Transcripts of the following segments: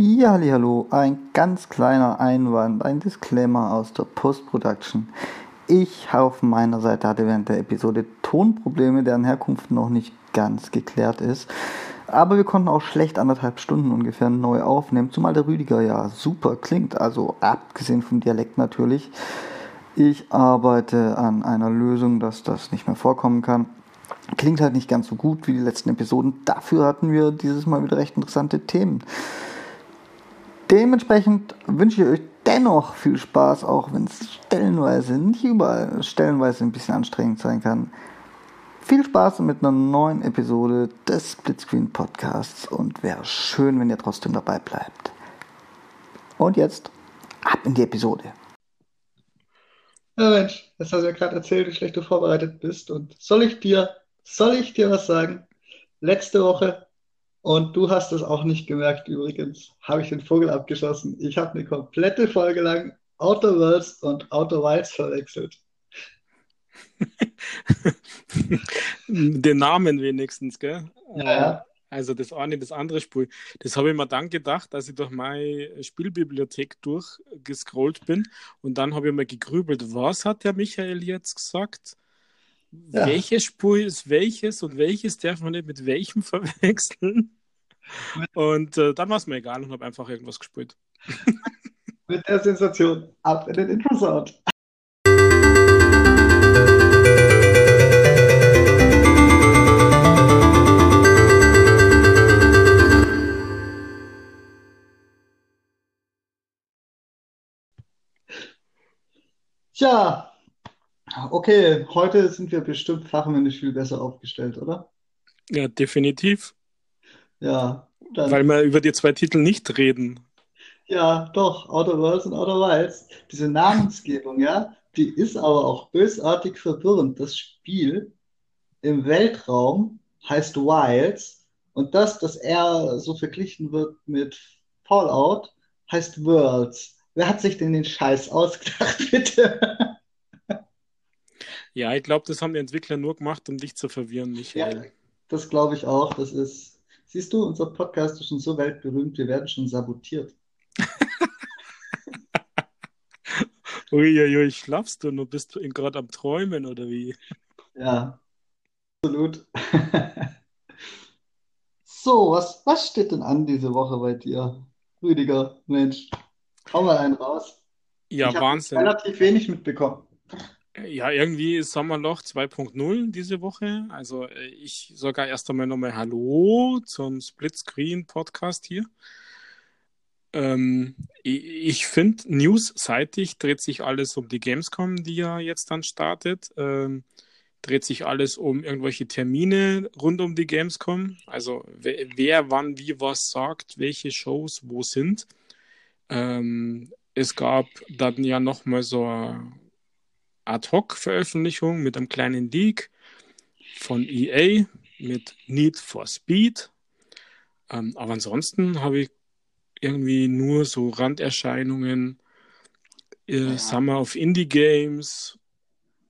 Ja, hallo, ein ganz kleiner Einwand, ein Disclaimer aus der Post-Production. Ich auf meiner Seite hatte während der Episode Tonprobleme, deren Herkunft noch nicht ganz geklärt ist. Aber wir konnten auch schlecht anderthalb Stunden ungefähr neu aufnehmen, zumal der Rüdiger ja super klingt, also abgesehen vom Dialekt natürlich. Ich arbeite an einer Lösung, dass das nicht mehr vorkommen kann. Klingt halt nicht ganz so gut wie die letzten Episoden. Dafür hatten wir dieses Mal wieder recht interessante Themen. Dementsprechend wünsche ich euch dennoch viel Spaß, auch wenn es stellenweise, nicht überall, stellenweise ein bisschen anstrengend sein kann. Viel Spaß mit einer neuen Episode des Splitscreen Podcasts und wäre schön, wenn ihr trotzdem dabei bleibt. Und jetzt ab in die Episode. Ja Mensch, jetzt hast du ja gerade erzählt, wie schlecht du vorbereitet bist. Und soll ich dir, soll ich dir was sagen? Letzte Woche und du hast es auch nicht gemerkt, übrigens, habe ich den Vogel abgeschossen. Ich habe eine komplette Folge lang Outer Worlds und Outer Wilds verwechselt. den Namen wenigstens, gell? Ja, ja. Also das eine, das andere Spiel. Das habe ich mir dann gedacht, als ich durch meine Spielbibliothek durchgescrollt bin. Und dann habe ich mir gegrübelt, was hat der Michael jetzt gesagt? Ja. Welches Spiel ist welches und welches darf man nicht mit welchem verwechseln? Und äh, dann war es mir egal und habe einfach irgendwas gespielt. Mit der Sensation ab in den Intro-Sound. Tja, okay, heute sind wir bestimmt fachmännisch viel besser aufgestellt, oder? Ja, definitiv. Ja, dann. Weil wir über die zwei Titel nicht reden. Ja, doch, Outer Worlds und Outer Wilds. Diese Namensgebung, ja, die ist aber auch bösartig verwirrend. Das Spiel im Weltraum heißt Wilds und das, das er so verglichen wird mit Fallout, heißt Worlds. Wer hat sich denn den Scheiß ausgedacht, bitte? Ja, ich glaube, das haben die Entwickler nur gemacht, um dich zu verwirren, Michael. Ja, das glaube ich auch. Das ist Siehst du, unser Podcast ist schon so weltberühmt, wir werden schon sabotiert. Uiuiui, ui, schlafst du nur? Bist du gerade am Träumen oder wie? Ja, absolut. so, was, was steht denn an diese Woche bei dir, Rüdiger? Mensch, hau mal einen raus. Ja, ich Wahnsinn. relativ wenig mitbekommen. Ja, irgendwie ist Sommerloch 2.0 diese Woche. Also äh, ich sogar erst einmal nochmal Hallo zum Splitscreen-Podcast hier. Ähm, ich finde, newsseitig dreht sich alles um die Gamescom, die ja jetzt dann startet. Ähm, dreht sich alles um irgendwelche Termine rund um die Gamescom. Also wer, wer wann wie was sagt, welche Shows wo sind. Ähm, es gab dann ja nochmal so Ad-Hoc-Veröffentlichung mit einem kleinen Leak von EA mit Need for Speed. Ähm, aber ansonsten habe ich irgendwie nur so Randerscheinungen. Äh, ja. Summer of Indie Games.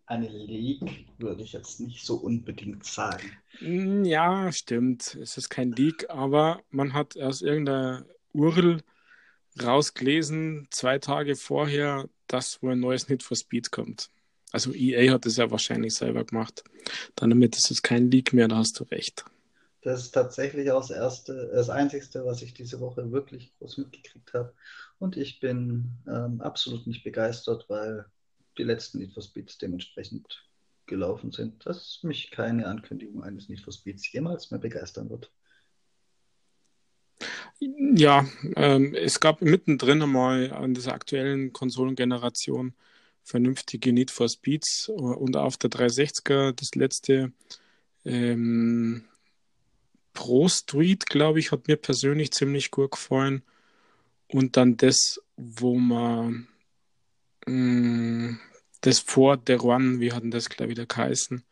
Eine Leak würde ich jetzt nicht so unbedingt sagen. Hm, ja, stimmt. Es ist kein Leak, aber man hat aus irgendeiner URL rausgelesen, zwei Tage vorher, dass wohl ein neues Need for Speed kommt. Also EA hat es ja wahrscheinlich selber gemacht. Dann damit ist es kein Leak mehr, da hast du recht. Das ist tatsächlich auch das erste, das einzigste, was ich diese Woche wirklich groß mitgekriegt habe. Und ich bin ähm, absolut nicht begeistert, weil die letzten Need for Speeds dementsprechend gelaufen sind, dass mich keine Ankündigung eines Need for Speeds jemals mehr begeistern wird. Ja, ähm, es gab mittendrin einmal an dieser aktuellen Konsolengeneration vernünftige Need for Speeds und auf der 360er das letzte ähm, Pro Street, glaube ich, hat mir persönlich ziemlich gut gefallen. Und dann das, wo man mh, mm, das vor der Run, wie hatten das, glaube ich, wieder geheißen?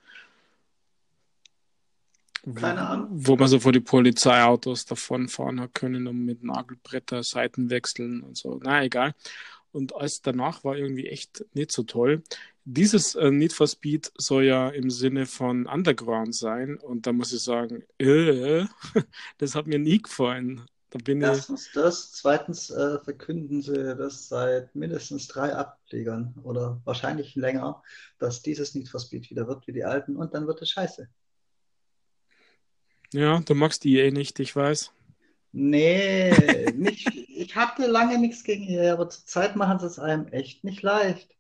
Keine Ahnung. Wo man so vor die Polizeiautos davon fahren hat können und mit Nagelbretter Seiten wechseln und so. Na, egal und alles danach war irgendwie echt nicht so toll. Dieses äh, Need for Speed soll ja im Sinne von Underground sein und da muss ich sagen, äh, das hat mir nie gefallen. Da bin Erstens das, zweitens äh, verkünden sie das seit mindestens drei Ablegern oder wahrscheinlich länger, dass dieses Need for Speed wieder wird wie die alten und dann wird es scheiße. Ja, du magst die EA nicht, ich weiß. Nee, nicht, ich hatte lange nichts gegen EA, aber zurzeit machen sie es einem echt nicht leicht.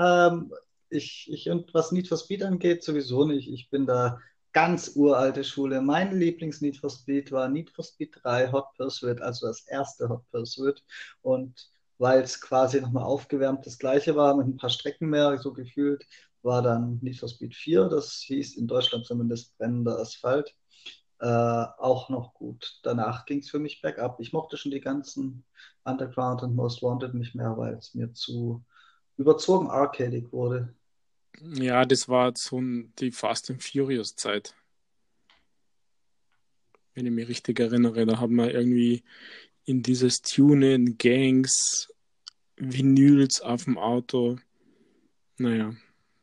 Ähm, ich, ich, und was Need for Speed angeht, sowieso nicht. Ich bin da ganz uralte Schule. Mein Lieblings-Need for Speed war Need for Speed 3 Hot Pursuit, also das erste Hot Pursuit. Und weil es quasi nochmal aufgewärmt das gleiche war, mit ein paar Strecken mehr, so gefühlt, war dann Need for Speed 4. Das hieß in Deutschland zumindest brennender Asphalt. Äh, auch noch gut. Danach ging es für mich bergab. Ich mochte schon die ganzen Underground und Most Wanted nicht mehr, weil es mir zu überzogen arcadig wurde. Ja, das war so die Fast and Furious Zeit. Wenn ich mich richtig erinnere, da haben wir irgendwie in dieses Tunen, Gangs, Vinyls auf dem Auto. Naja,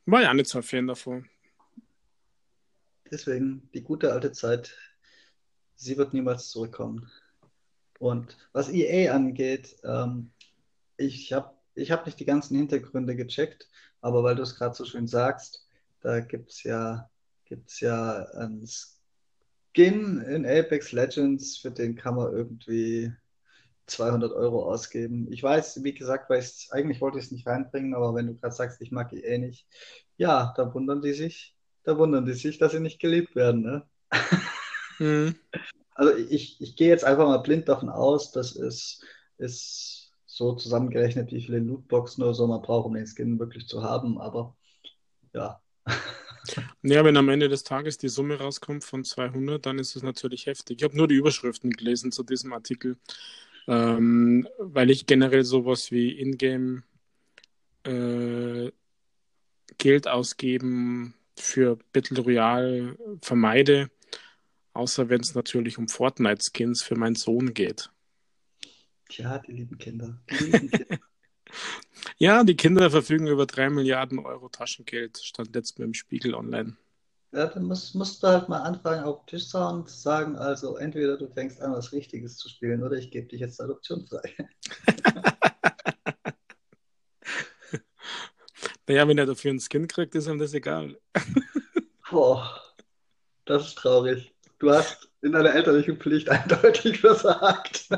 war ja nicht so ein Fan davon. Deswegen, die gute alte Zeit, sie wird niemals zurückkommen. Und was EA angeht, ähm, ich habe ich hab nicht die ganzen Hintergründe gecheckt, aber weil du es gerade so schön sagst, da gibt es ja, gibt's ja einen Skin in Apex Legends, für den kann man irgendwie 200 Euro ausgeben. Ich weiß, wie gesagt, weil ich eigentlich wollte ich es nicht reinbringen, aber wenn du gerade sagst, ich mag eh nicht, ja, da wundern die sich, da wundern die sich, dass sie nicht geliebt werden. Ne? Mhm. Also ich, ich gehe jetzt einfach mal blind davon aus, dass es ist so zusammengerechnet, wie viele Lootboxen oder so man braucht, um den Skin wirklich zu haben, aber ja. Ja, wenn am Ende des Tages die Summe rauskommt von 200, dann ist es natürlich heftig. Ich habe nur die Überschriften gelesen zu diesem Artikel, ähm, weil ich generell sowas wie Ingame äh, Geld ausgeben für Battle Royale vermeide, außer wenn es natürlich um Fortnite-Skins für meinen Sohn geht. Tja, die lieben Kinder. Die lieben Kinder. ja, die Kinder verfügen über 3 Milliarden Euro Taschengeld, stand jetzt mit dem Spiegel online. Ja, dann musst, musst du halt mal anfangen, auf den Tisch zu sagen, also entweder du fängst an, was Richtiges zu spielen, oder ich gebe dich jetzt Adoption frei. naja, wenn er dafür einen Skin kriegt, ist ihm das egal. Boah, das ist traurig. Du hast in deiner elterlichen Pflicht eindeutig versagt.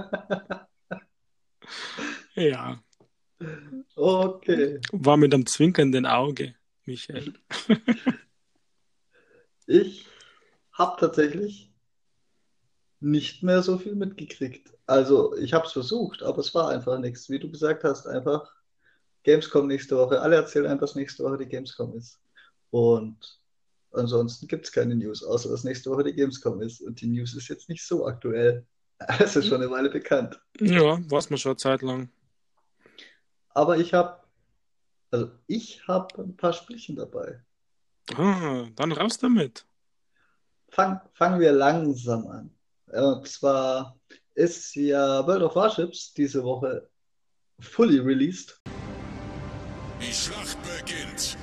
Ja. Okay. War mit einem zwinkernden Auge, Michael. ich habe tatsächlich nicht mehr so viel mitgekriegt. Also ich habe es versucht, aber es war einfach nichts. Wie du gesagt hast, einfach Gamescom nächste Woche. Alle erzählen einfach, dass nächste Woche die Gamescom ist. Und ansonsten gibt es keine News, außer dass nächste Woche die Gamescom ist. Und die News ist jetzt nicht so aktuell. Es ist schon eine Weile bekannt. Ja, war es mal schon eine Zeit lang. Aber ich habe, also ich habe ein paar Spielchen dabei. Ah, dann raus damit. Fang, fangen wir langsam an. Und zwar ist ja World of Warships diese Woche fully released. Die Schlacht beginnt.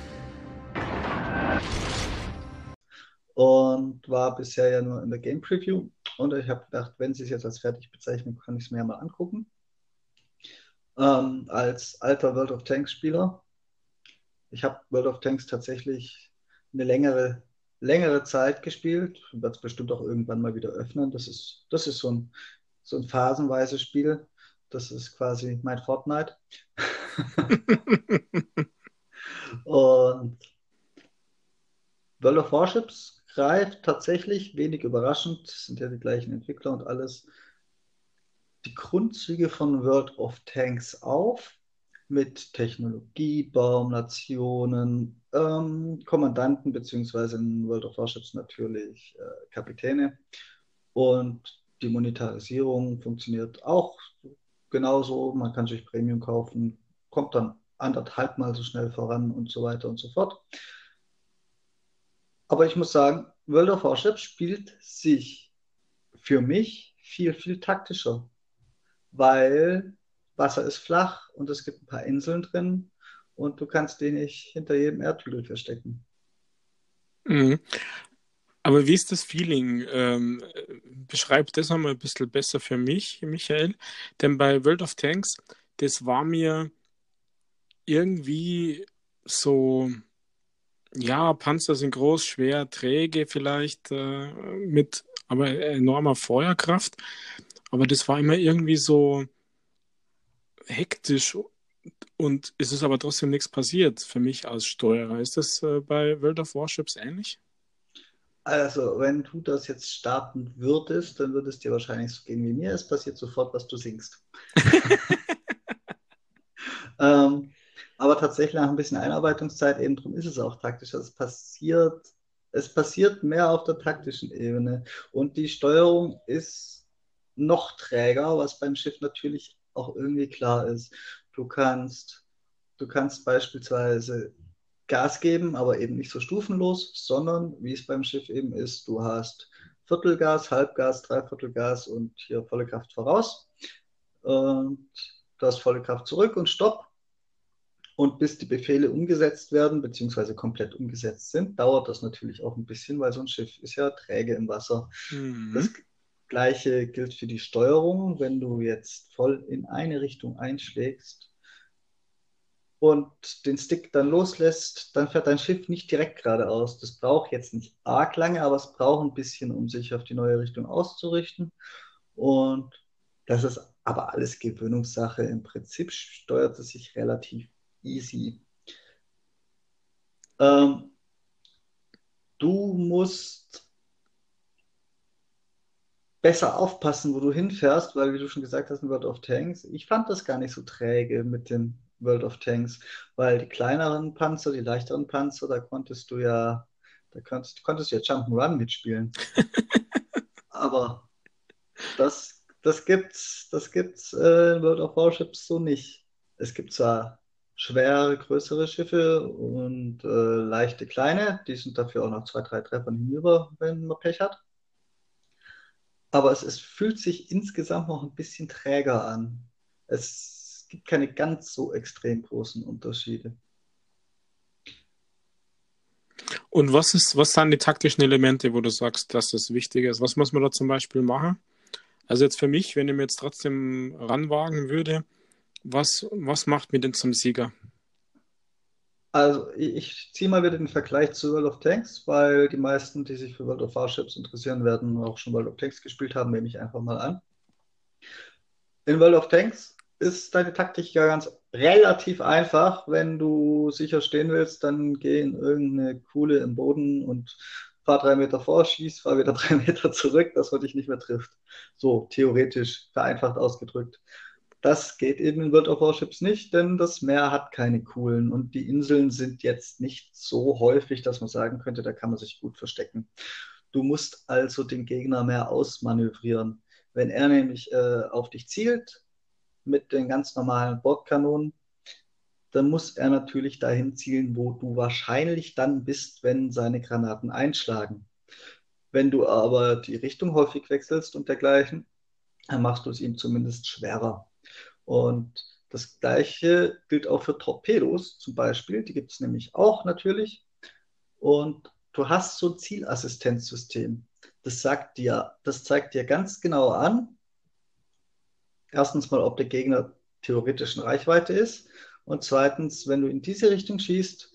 Und war bisher ja nur in der Game Preview. Und ich habe gedacht, wenn sie es jetzt als fertig bezeichnen, kann ich es mir ja mal angucken. Ähm, als alter World of Tanks Spieler. Ich habe World of Tanks tatsächlich eine längere, längere Zeit gespielt. Wird es bestimmt auch irgendwann mal wieder öffnen. Das ist, das ist so ein, so ein phasenweises Spiel. Das ist quasi mein Fortnite. Und World of Warships greift tatsächlich, wenig überraschend, sind ja die gleichen Entwickler und alles, die Grundzüge von World of Tanks auf mit Technologiebaum, Nationen, ähm, Kommandanten, beziehungsweise in World of Warships natürlich äh, Kapitäne. Und die Monetarisierung funktioniert auch genauso. Man kann sich Premium kaufen, kommt dann anderthalb Mal so schnell voran und so weiter und so fort. Aber ich muss sagen, World of Warships spielt sich für mich viel, viel taktischer, weil Wasser ist flach und es gibt ein paar Inseln drin und du kannst den nicht hinter jedem Erdhügel verstecken. Mhm. Aber wie ist das Feeling? Ähm, beschreib das nochmal ein bisschen besser für mich, Michael. Denn bei World of Tanks, das war mir irgendwie so, ja, Panzer sind groß, schwer, träge vielleicht, äh, mit aber enormer Feuerkraft. Aber das war immer irgendwie so hektisch und es ist aber trotzdem nichts passiert für mich als Steuerer. Ist das äh, bei World of Warships ähnlich? Also, wenn du das jetzt starten würdest, dann würde es dir wahrscheinlich so gehen wie mir. Es passiert sofort, was du singst. ähm, aber tatsächlich nach ein bisschen Einarbeitungszeit, eben darum ist es auch taktisch. Es passiert, es passiert mehr auf der taktischen Ebene. Und die Steuerung ist noch träger, was beim Schiff natürlich auch irgendwie klar ist. Du kannst, du kannst beispielsweise Gas geben, aber eben nicht so stufenlos, sondern wie es beim Schiff eben ist, du hast Viertelgas, Halbgas, Dreiviertelgas und hier volle Kraft voraus. Und du hast volle Kraft zurück und Stopp. Und bis die Befehle umgesetzt werden, beziehungsweise komplett umgesetzt sind, dauert das natürlich auch ein bisschen, weil so ein Schiff ist ja träge im Wasser. Mhm. Das gleiche gilt für die Steuerung. Wenn du jetzt voll in eine Richtung einschlägst, und den Stick dann loslässt, dann fährt dein Schiff nicht direkt geradeaus. Das braucht jetzt nicht arg lange, aber es braucht ein bisschen, um sich auf die neue Richtung auszurichten. Und das ist aber alles Gewöhnungssache. Im Prinzip steuert es sich relativ easy. Ähm, du musst besser aufpassen, wo du hinfährst, weil, wie du schon gesagt hast, in World of Tanks, ich fand das gar nicht so träge mit den World of Tanks, weil die kleineren Panzer, die leichteren Panzer, da konntest du ja, da konntest, konntest du ja Jump'n'Run mitspielen. Aber das, das gibt's, das gibt's äh, in World of Warships so nicht. Es gibt zwar schwere, größere Schiffe und äh, leichte, kleine, die sind dafür auch noch zwei, drei Treffer hinüber, wenn man Pech hat. Aber es, es fühlt sich insgesamt noch ein bisschen träger an. Es es gibt keine ganz so extrem großen Unterschiede. Und was ist, was sind die taktischen Elemente, wo du sagst, dass das wichtig ist? Was muss man da zum Beispiel machen? Also jetzt für mich, wenn ich mir jetzt trotzdem ranwagen würde, was, was macht mir denn zum Sieger? Also ich, ziehe mal wieder den Vergleich zu World of Tanks, weil die meisten, die sich für World of Warships interessieren werden, auch schon World of Tanks gespielt haben, nehme ich einfach mal an. In World of Tanks ist deine Taktik ja ganz relativ einfach. Wenn du sicher stehen willst, dann geh in irgendeine Kuhle im Boden und fahr drei Meter vor, schieß, fahr wieder drei Meter zurück, dass man dich nicht mehr trifft. So theoretisch vereinfacht ausgedrückt. Das geht eben in World of Warships nicht, denn das Meer hat keine Kuhlen und die Inseln sind jetzt nicht so häufig, dass man sagen könnte, da kann man sich gut verstecken. Du musst also den Gegner mehr ausmanövrieren. Wenn er nämlich äh, auf dich zielt, mit den ganz normalen Bordkanonen, dann muss er natürlich dahin zielen, wo du wahrscheinlich dann bist, wenn seine Granaten einschlagen. Wenn du aber die Richtung häufig wechselst und dergleichen, dann machst du es ihm zumindest schwerer. Und das gleiche gilt auch für Torpedos zum Beispiel. Die gibt es nämlich auch natürlich. Und du hast so ein Zielassistenzsystem. Das sagt dir, das zeigt dir ganz genau an, erstens mal, ob der Gegner theoretisch in Reichweite ist. Und zweitens, wenn du in diese Richtung schießt,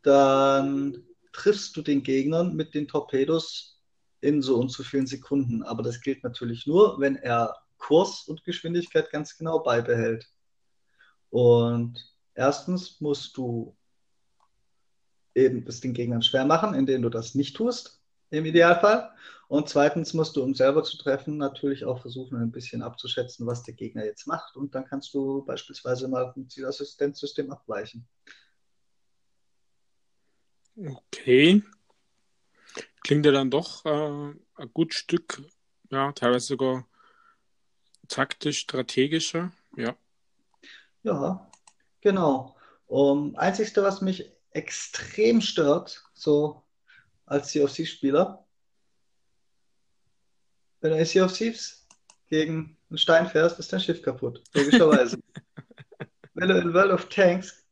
dann triffst du den Gegnern mit den Torpedos in so und so vielen Sekunden. Aber das gilt natürlich nur, wenn er Kurs und Geschwindigkeit ganz genau beibehält. Und erstens musst du eben es den Gegnern schwer machen, indem du das nicht tust im Idealfall. Und zweitens musst du, um selber zu treffen, natürlich auch versuchen, ein bisschen abzuschätzen, was der Gegner jetzt macht. Und dann kannst du beispielsweise mal vom Zielassistenzsystem abweichen. Okay. Klingt ja dann doch äh, ein gut Stück, ja, teilweise sogar taktisch, strategischer, ja. Ja, genau. Um, Einzigste, was mich extrem stört, so als Sea of Thieves Spieler. Wenn du in Sea of Thieves gegen einen Stein fährst, ist dein Schiff kaputt. Logischerweise. Wenn du in World of Tanks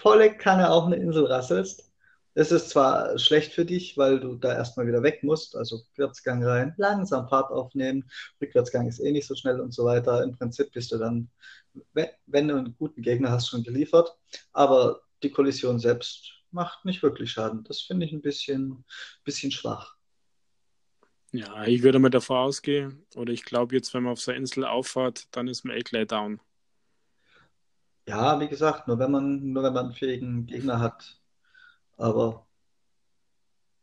volle Kanne auf eine Insel rasselst Es ist zwar schlecht für dich, weil du da erstmal wieder weg musst, also Rückwärtsgang rein, langsam Fahrt aufnehmen, Rückwärtsgang ist eh nicht so schnell und so weiter. Im Prinzip bist du dann, wenn du einen guten Gegner hast, schon geliefert. Aber die Kollision selbst macht nicht wirklich Schaden. Das finde ich ein bisschen, bisschen schwach. Ja, ich würde mal davor ausgehen, oder ich glaube jetzt, wenn man auf so einer Insel auffahrt, dann ist man eh gleich down. Ja, wie gesagt, nur wenn man, nur wenn man einen fähigen Gegner hat. Aber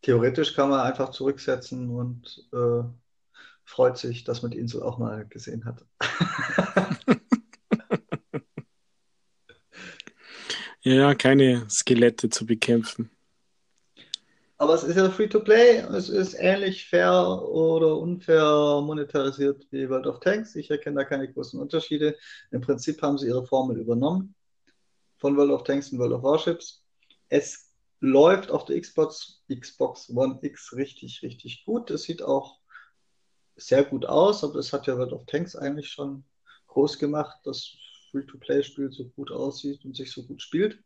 theoretisch kann man einfach zurücksetzen und äh, freut sich, dass man die Insel auch mal gesehen hat. ja, keine Skelette zu bekämpfen. Aber es ist ja Free-to-Play, es ist ähnlich fair oder unfair monetarisiert wie World of Tanks. Ich erkenne da keine großen Unterschiede. Im Prinzip haben sie ihre Formel übernommen von World of Tanks und World of Warships. Es läuft auf der Xbox, Xbox One X richtig, richtig gut. Es sieht auch sehr gut aus, aber das hat ja World of Tanks eigentlich schon groß gemacht, dass Free-to-Play-Spiel so gut aussieht und sich so gut spielt.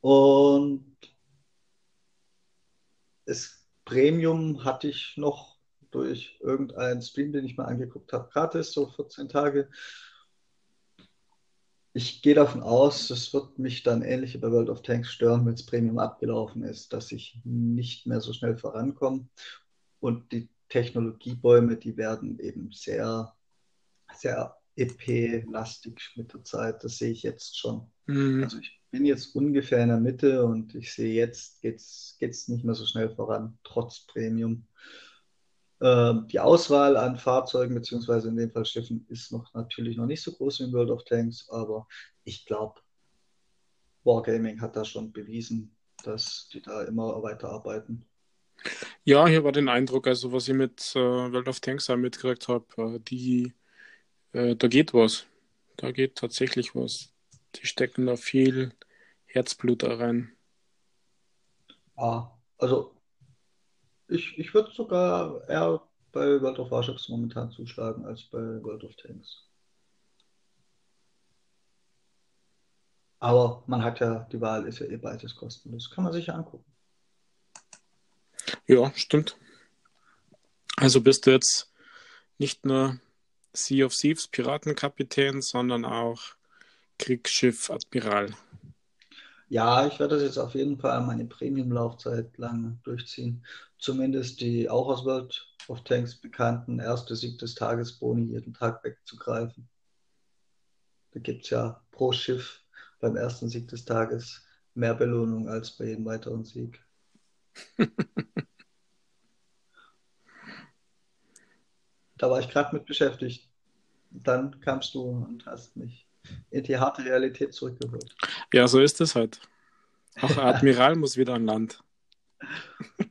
Und das Premium hatte ich noch durch irgendeinen Stream, den ich mal angeguckt habe, gratis, so 14 Tage. Ich gehe davon aus, das wird mich dann ähnlich wie bei World of Tanks stören, wenn das Premium abgelaufen ist, dass ich nicht mehr so schnell vorankomme. Und die Technologiebäume, die werden eben sehr, sehr EP-lastig mit der Zeit. Das sehe ich jetzt schon. Mhm. Also ich bin jetzt ungefähr in der Mitte und ich sehe jetzt geht es nicht mehr so schnell voran, trotz Premium. Äh, die Auswahl an Fahrzeugen, beziehungsweise in dem Fall Schiffen, ist noch natürlich noch nicht so groß wie in World of Tanks, aber ich glaube, Wargaming hat da schon bewiesen, dass die da immer weiterarbeiten. Ja, hier war den Eindruck, also was ich mit äh, World of Tanks mitgekriegt habe, äh, die, äh, da geht was. Da geht tatsächlich was. Die stecken da viel Herzblut da rein. Ja, also ich, ich würde sogar eher bei World of Warships momentan zuschlagen als bei World of Tanks. Aber man hat ja, die Wahl ist ja eh beides kostenlos. Kann man sich ja angucken. Ja, stimmt. Also bist du jetzt nicht nur Sea of Thieves Piratenkapitän, sondern auch Kriegsschiff-Admiral. Ja, ich werde das jetzt auf jeden Fall meine Premium-Laufzeit lang durchziehen. Zumindest die auch aus World of Tanks bekannten erste Sieg des Tages Boni jeden Tag wegzugreifen. Da gibt es ja pro Schiff beim ersten Sieg des Tages mehr Belohnung als bei jedem weiteren Sieg. da war ich gerade mit beschäftigt. Dann kamst du und hast mich in die harte Realität zurückgeholt. Ja, so ist es halt. Auch Admiral muss wieder an Land.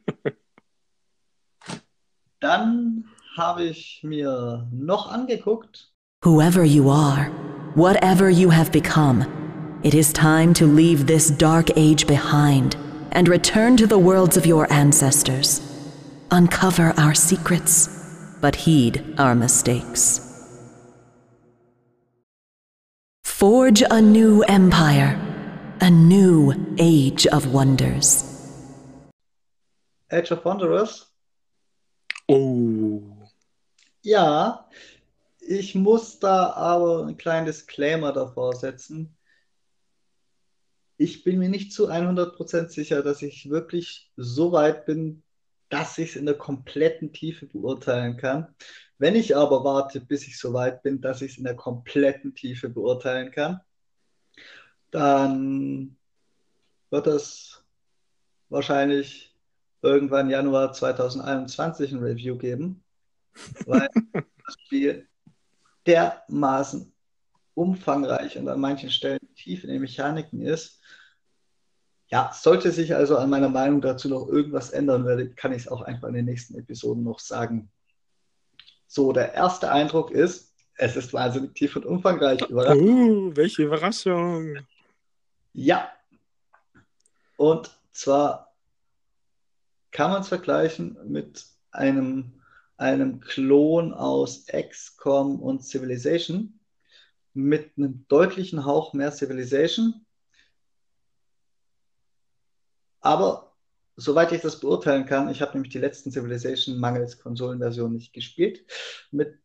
Dann habe ich mir noch angeguckt. Whoever you are, whatever you have become, it is time to leave this dark age behind and return to the worlds of your ancestors. Uncover our secrets, but heed our mistakes. Forge a new empire, a new age of wonders. Age of Wanderers? Oh. Ja, ich muss da aber ein kleines Disclaimer davor setzen. Ich bin mir nicht zu 100% sicher, dass ich wirklich so weit bin, dass ich es in der kompletten Tiefe beurteilen kann. Wenn ich aber warte, bis ich so weit bin, dass ich es in der kompletten Tiefe beurteilen kann, dann wird es wahrscheinlich irgendwann Januar 2021 ein Review geben, weil das Spiel dermaßen umfangreich und an manchen Stellen tief in den Mechaniken ist. Ja, sollte sich also an meiner Meinung dazu noch irgendwas ändern, werde, kann ich es auch einfach in den nächsten Episoden noch sagen. So, der erste Eindruck ist, es ist wahnsinnig tief und umfangreich. Uh, welche Überraschung. Ja. Und zwar kann man es vergleichen mit einem, einem Klon aus XCOM und Civilization mit einem deutlichen Hauch mehr Civilization, Aber soweit ich das beurteilen kann, ich habe nämlich die letzten Civilization mangels Konsolenversion nicht gespielt. Mit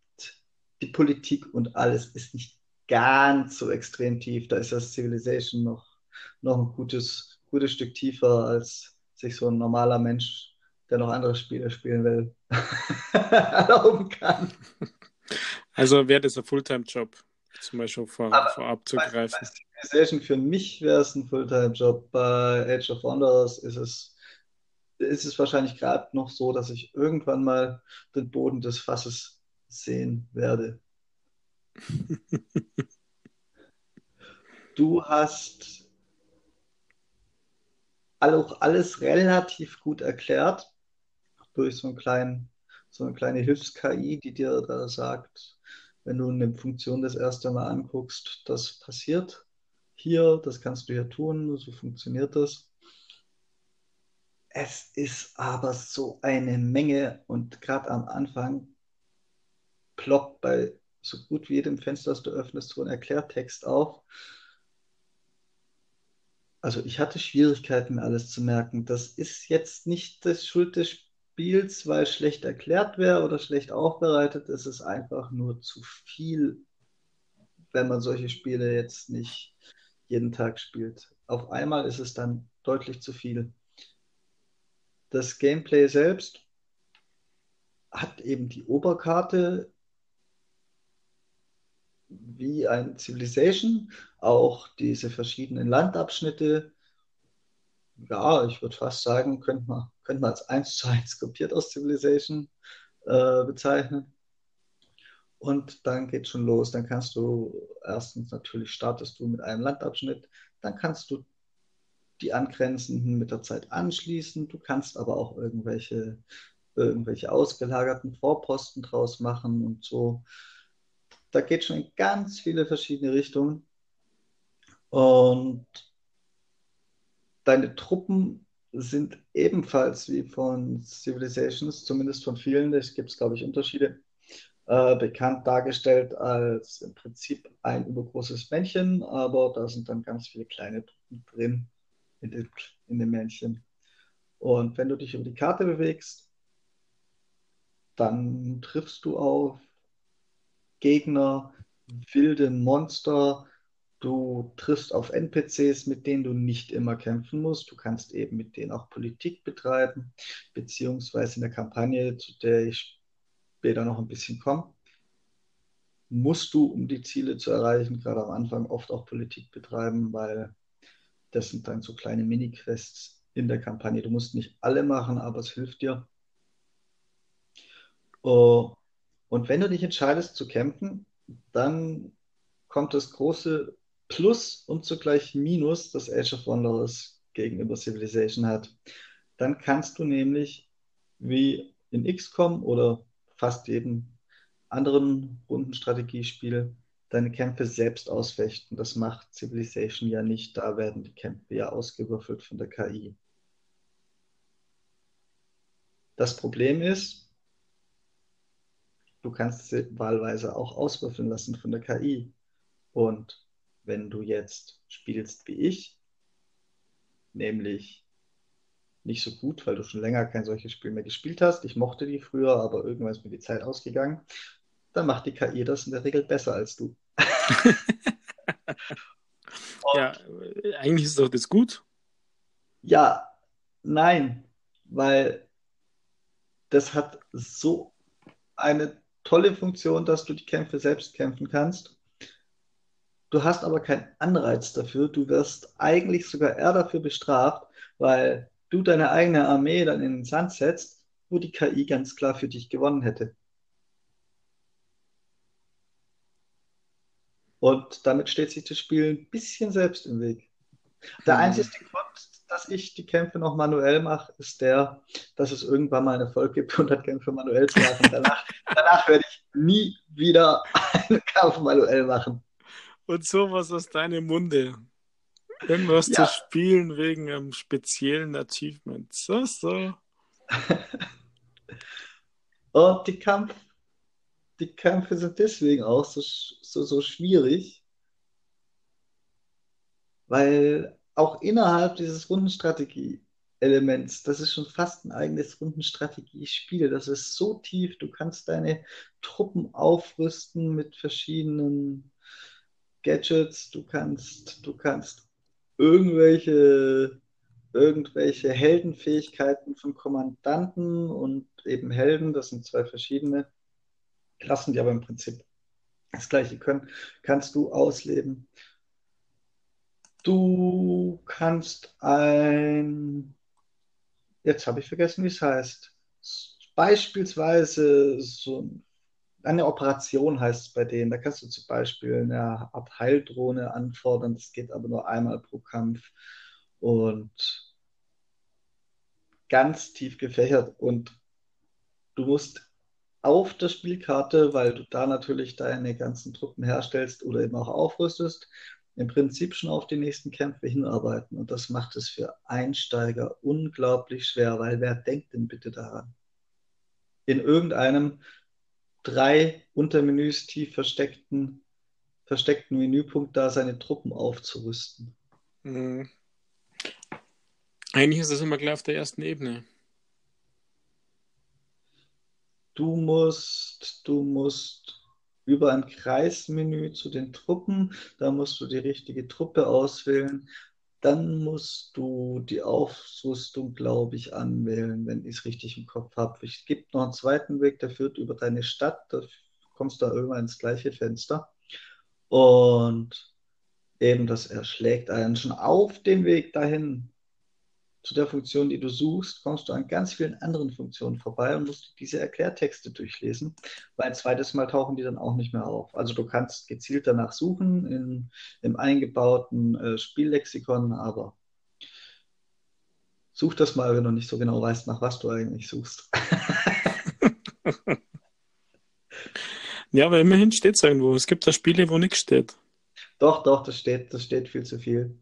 die Politik und alles ist nicht ganz so extrem tief. Da ist das Civilization noch, noch ein gutes, gutes Stück tiefer, als sich so ein normaler Mensch, der noch andere Spiele spielen will, erlauben kann. Also wäre das ein Fulltime-Job, zum Beispiel vor, vorab zu greifen. Bei Civilization für mich wäre es ein Fulltime-Job. Bei Age of Wonders ist es ist es wahrscheinlich gerade noch so, dass ich irgendwann mal den Boden des Fasses sehen werde. du hast auch alles relativ gut erklärt durch so, einen kleinen, so eine kleine Hilfs-KI, die dir da sagt, wenn du eine Funktion das erste Mal anguckst, das passiert hier, das kannst du hier tun, so funktioniert das. Es ist aber so eine Menge und gerade am Anfang ploppt bei so gut wie jedem Fenster, das du öffnest, so ein Erklärtext auf. Also ich hatte Schwierigkeiten, mir alles zu merken. Das ist jetzt nicht das Schuld des Spiels, weil schlecht erklärt wäre oder schlecht aufbereitet. Es ist einfach nur zu viel, wenn man solche Spiele jetzt nicht jeden Tag spielt. Auf einmal ist es dann deutlich zu viel. Das Gameplay selbst hat eben die Oberkarte wie ein Civilization, auch diese verschiedenen Landabschnitte. Ja, ich würde fast sagen, könnte man, könnte man als 1 zu 1 kopiert aus Civilization äh, bezeichnen. Und dann geht schon los. Dann kannst du erstens natürlich startest du mit einem Landabschnitt, dann kannst du die angrenzenden mit der Zeit anschließen. Du kannst aber auch irgendwelche, irgendwelche ausgelagerten Vorposten draus machen und so. Da geht schon in ganz viele verschiedene Richtungen. Und deine Truppen sind ebenfalls wie von Civilizations, zumindest von vielen, es gibt, glaube ich, Unterschiede, äh, bekannt dargestellt als im Prinzip ein übergroßes Männchen, aber da sind dann ganz viele kleine Truppen drin in dem, in dem Männchen. Und wenn du dich über die Karte bewegst, dann triffst du auf Gegner, wilde Monster, du triffst auf NPCs, mit denen du nicht immer kämpfen musst. Du kannst eben mit denen auch Politik betreiben, beziehungsweise in der Kampagne, zu der ich später noch ein bisschen komme, musst du, um die Ziele zu erreichen, gerade am Anfang oft auch Politik betreiben, weil das sind dann so kleine Mini-Quests in der Kampagne. Du musst nicht alle machen, aber es hilft dir. Oh, und wenn du dich entscheidest zu kämpfen, dann kommt das große Plus und zugleich Minus, das Age of Wonders gegenüber Civilization hat. Dann kannst du nämlich wie in XCOM oder fast jedem anderen Rundenstrategiespiel deine Kämpfe selbst ausfechten. Das macht Civilization ja nicht. Da werden die Kämpfe ja ausgewürfelt von der KI. Das Problem ist, du kannst sie wahlweise auch auswürfeln lassen von der KI. Und wenn du jetzt spielst wie ich, nämlich nicht so gut, weil du schon länger kein solches Spiel mehr gespielt hast. Ich mochte die früher, aber irgendwann ist mir die Zeit ausgegangen dann macht die KI das in der Regel besser als du. ja, eigentlich ist doch das gut. Ja, nein, weil das hat so eine tolle Funktion, dass du die Kämpfe selbst kämpfen kannst. Du hast aber keinen Anreiz dafür. Du wirst eigentlich sogar eher dafür bestraft, weil du deine eigene Armee dann in den Sand setzt, wo die KI ganz klar für dich gewonnen hätte. Und damit steht sich das Spiel ein bisschen selbst im Weg. Der mhm. einzige Grund, dass ich die Kämpfe noch manuell mache, ist der, dass es irgendwann mal eine Erfolg gibt, 100 Kämpfe manuell zu machen. Danach, danach werde ich nie wieder einen Kampf manuell machen. Und sowas aus deinem Munde. Irgendwas ja. zu spielen wegen einem speziellen Achievement. So, so. Und die Kampf, die Kämpfe sind deswegen auch so, so, so schwierig, weil auch innerhalb dieses Rundenstrategie Elements. Das ist schon fast ein eigenes Rundenstrategiespiel. Das ist so tief. Du kannst deine Truppen aufrüsten mit verschiedenen Gadgets. Du kannst, du kannst irgendwelche, irgendwelche Heldenfähigkeiten von Kommandanten und eben Helden, das sind zwei verschiedene Klassen, die aber im Prinzip das gleiche können, kannst du ausleben. Du kannst ein jetzt habe ich vergessen, wie es heißt. Beispielsweise so eine Operation heißt es bei denen. Da kannst du zum Beispiel eine Art Heildrohne anfordern. Das geht aber nur einmal pro Kampf und ganz tief gefächert. Und du musst auf der Spielkarte, weil du da natürlich deine ganzen Truppen herstellst oder eben auch aufrüstest, im Prinzip schon auf die nächsten Kämpfe hinarbeiten. Und das macht es für Einsteiger unglaublich schwer, weil wer denkt denn bitte daran? In irgendeinem drei Untermenüs tief versteckten, versteckten Menüpunkt da seine Truppen aufzurüsten. Mhm. Eigentlich ist das immer gleich auf der ersten Ebene. Du musst, du musst über ein Kreismenü zu den Truppen. Da musst du die richtige Truppe auswählen. Dann musst du die Aufrüstung, glaube ich, anwählen, wenn ich es richtig im Kopf habe. Es gibt noch einen zweiten Weg, der führt über deine Stadt. Da kommst du da immer ins gleiche Fenster. Und eben das erschlägt einen schon auf dem Weg dahin zu der Funktion, die du suchst, kommst du an ganz vielen anderen Funktionen vorbei und musst diese Erklärtexte durchlesen, weil ein zweites Mal tauchen die dann auch nicht mehr auf. Also du kannst gezielt danach suchen in, im eingebauten äh, Spiellexikon, aber such das mal, wenn du nicht so genau weißt, nach was du eigentlich suchst. ja, aber immerhin steht es irgendwo. Es gibt da Spiele, wo nichts steht. Doch, doch, das steht, das steht viel zu viel.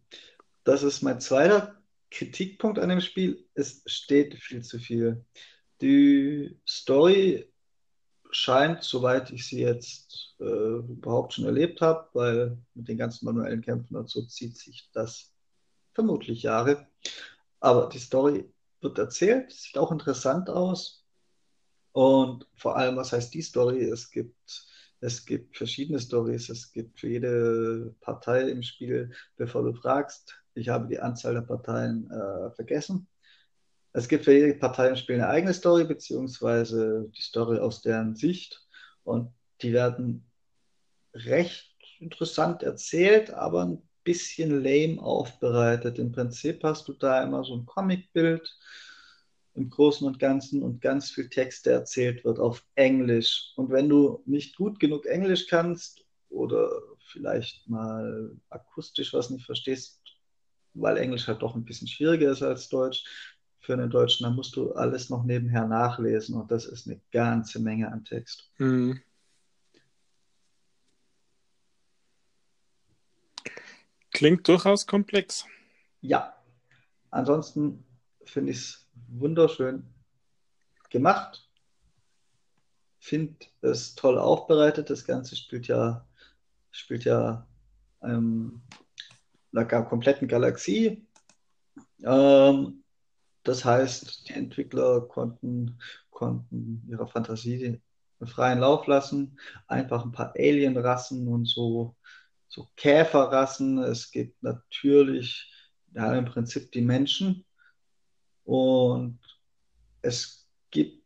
Das ist mein zweiter Kritikpunkt an dem Spiel, es steht viel zu viel. Die Story scheint, soweit ich sie jetzt äh, überhaupt schon erlebt habe, weil mit den ganzen manuellen Kämpfen und so zieht sich das vermutlich Jahre. Aber die Story wird erzählt, sieht auch interessant aus. Und vor allem, was heißt die Story? Es gibt, es gibt verschiedene Stories, es gibt für jede Partei im Spiel, bevor du fragst, ich habe die Anzahl der Parteien äh, vergessen. Es gibt für jede Partei im Spiel eine eigene Story, beziehungsweise die Story aus deren Sicht. Und die werden recht interessant erzählt, aber ein bisschen lame aufbereitet. Im Prinzip hast du da immer so ein Comicbild im Großen und Ganzen und ganz viel Text, der erzählt wird auf Englisch. Und wenn du nicht gut genug Englisch kannst oder vielleicht mal akustisch was nicht verstehst, weil Englisch halt doch ein bisschen schwieriger ist als Deutsch für einen Deutschen, dann musst du alles noch nebenher nachlesen und das ist eine ganze Menge an Text. Mhm. Klingt durchaus komplex. Ja. Ansonsten finde ich es wunderschön gemacht. Finde es toll aufbereitet. Das Ganze spielt ja, spielt ja ähm, einer kompletten Galaxie. Ähm, das heißt, die Entwickler konnten, konnten ihrer Fantasie einen freien Lauf lassen, einfach ein paar Alienrassen und so, so Käferrassen. Es gibt natürlich ja, im Prinzip die Menschen und es gibt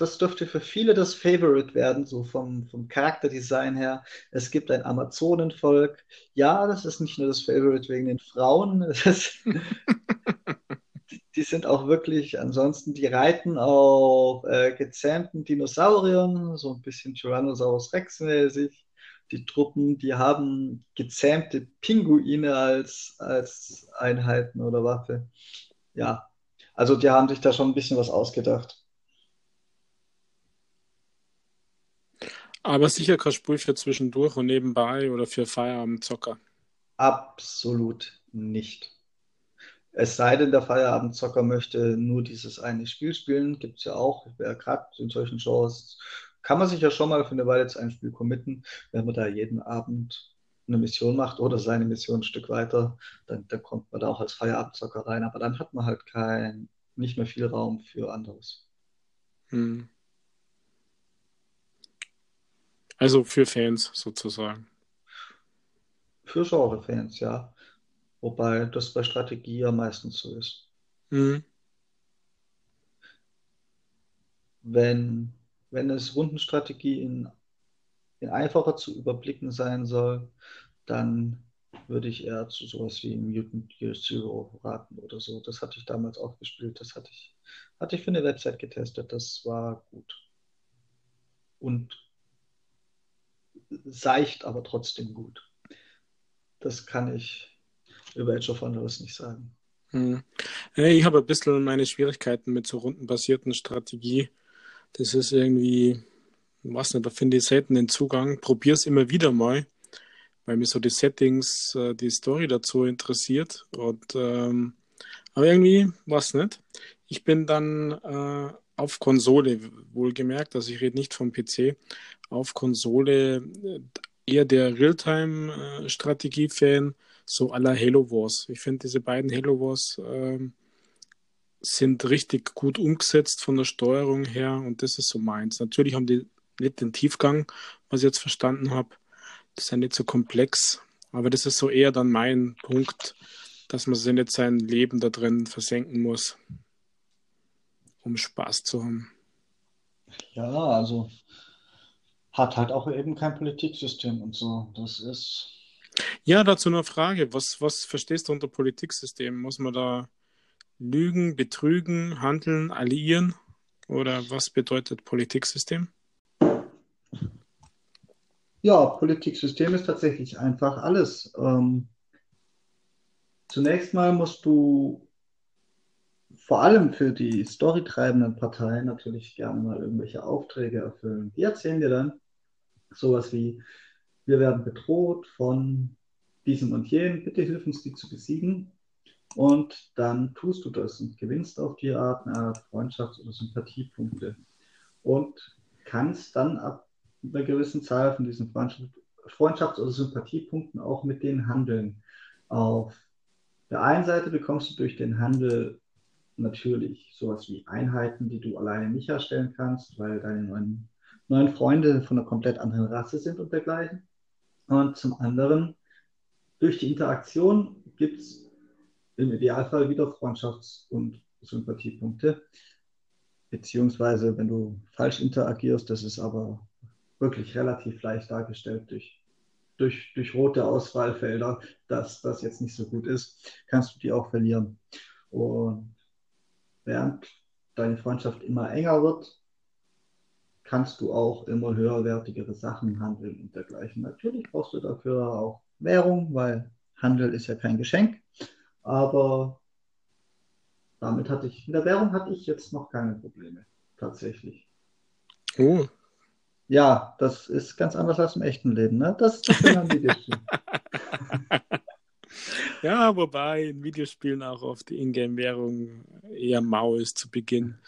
das dürfte für viele das Favorite werden, so vom, vom Charakterdesign her. Es gibt ein Amazonenvolk. Ja, das ist nicht nur das Favorite wegen den Frauen. Ist, die sind auch wirklich, ansonsten, die reiten auf äh, gezähmten Dinosauriern, so ein bisschen Tyrannosaurus Rex mäßig. Die Truppen, die haben gezähmte Pinguine als, als Einheiten oder Waffe. Ja, also die haben sich da schon ein bisschen was ausgedacht. Aber sicher kein Spiel für zwischendurch und nebenbei oder für Feierabendzocker. Absolut nicht. Es sei denn, der Feierabendzocker möchte nur dieses eine Spiel spielen. Gibt es ja auch. Wer gerade in solchen Shows kann man sich ja schon mal für eine Weile zu einem Spiel committen, wenn man da jeden Abend eine Mission macht oder seine Mission ein Stück weiter, dann, dann kommt man da auch als Feierabendzocker rein. Aber dann hat man halt kein, nicht mehr viel Raum für anderes. Hm. Also für Fans sozusagen. Für Genre-Fans, ja. Wobei das bei Strategie ja meistens so ist. Mhm. Wenn, wenn es Rundenstrategie in, in einfacher zu überblicken sein soll, dann würde ich eher zu sowas wie Mutant Year Zero raten oder so. Das hatte ich damals auch gespielt. Das hatte ich, hatte ich für eine Website getestet. Das war gut. Und seicht, aber trotzdem gut. Das kann ich über Age of Wonders nicht sagen. Hm. Ich habe ein bisschen meine Schwierigkeiten mit so rundenbasierten Strategie. Das ist irgendwie, was nicht, da finde ich selten den Zugang. Probiere es immer wieder mal, weil mich so die Settings, äh, die Story dazu interessiert. Und, ähm, aber irgendwie, was nicht. Ich bin dann äh, auf Konsole, wohlgemerkt, also ich rede nicht vom PC, auf Konsole äh, eher der Realtime-Strategie-Fan, so aller Halo Wars. Ich finde, diese beiden Halo Wars ähm, sind richtig gut umgesetzt von der Steuerung her und das ist so meins. Natürlich haben die nicht den Tiefgang, was ich jetzt verstanden habe. Das ist ja nicht so komplex, aber das ist so eher dann mein Punkt, dass man sich nicht sein Leben da drin versenken muss, um Spaß zu haben. Ja, also hat halt auch eben kein Politiksystem und so. Das ist ja, dazu eine Frage. Was, was verstehst du unter Politiksystem? Muss man da lügen, betrügen, handeln, alliieren? Oder was bedeutet Politiksystem? Ja, Politiksystem ist tatsächlich einfach alles. Ähm, zunächst mal musst du vor allem für die storytreibenden Parteien natürlich gerne mal irgendwelche Aufträge erfüllen. Die erzählen dir dann sowas wie, wir werden bedroht von diesem und jenem, bitte hilf uns, die zu besiegen. Und dann tust du das und gewinnst auf die Art eine Art Freundschafts- oder Sympathiepunkte. Und kannst dann ab einer gewissen Zahl von diesen Freundschafts- oder Sympathiepunkten auch mit denen handeln. Auf der einen Seite bekommst du durch den Handel natürlich sowas wie Einheiten, die du alleine nicht erstellen kannst, weil deine neuen, neuen Freunde von einer komplett anderen Rasse sind und dergleichen. Und zum anderen durch die Interaktion gibt es im Idealfall wieder Freundschafts- und Sympathiepunkte. Beziehungsweise, wenn du falsch interagierst, das ist aber wirklich relativ leicht dargestellt durch, durch, durch rote Auswahlfelder, dass das jetzt nicht so gut ist, kannst du die auch verlieren. Und während deine Freundschaft immer enger wird, kannst du auch immer höherwertigere Sachen handeln und dergleichen. Natürlich brauchst du dafür auch Währung, weil Handel ist ja kein Geschenk. Aber damit hatte ich, in der Währung hatte ich jetzt noch keine Probleme, tatsächlich. Oh. Ja, das ist ganz anders als im echten Leben, ne? Das, das sind dann Videospiele. ja, wobei in Videospielen auch oft die Ingame-Währung eher mau ist zu Beginn.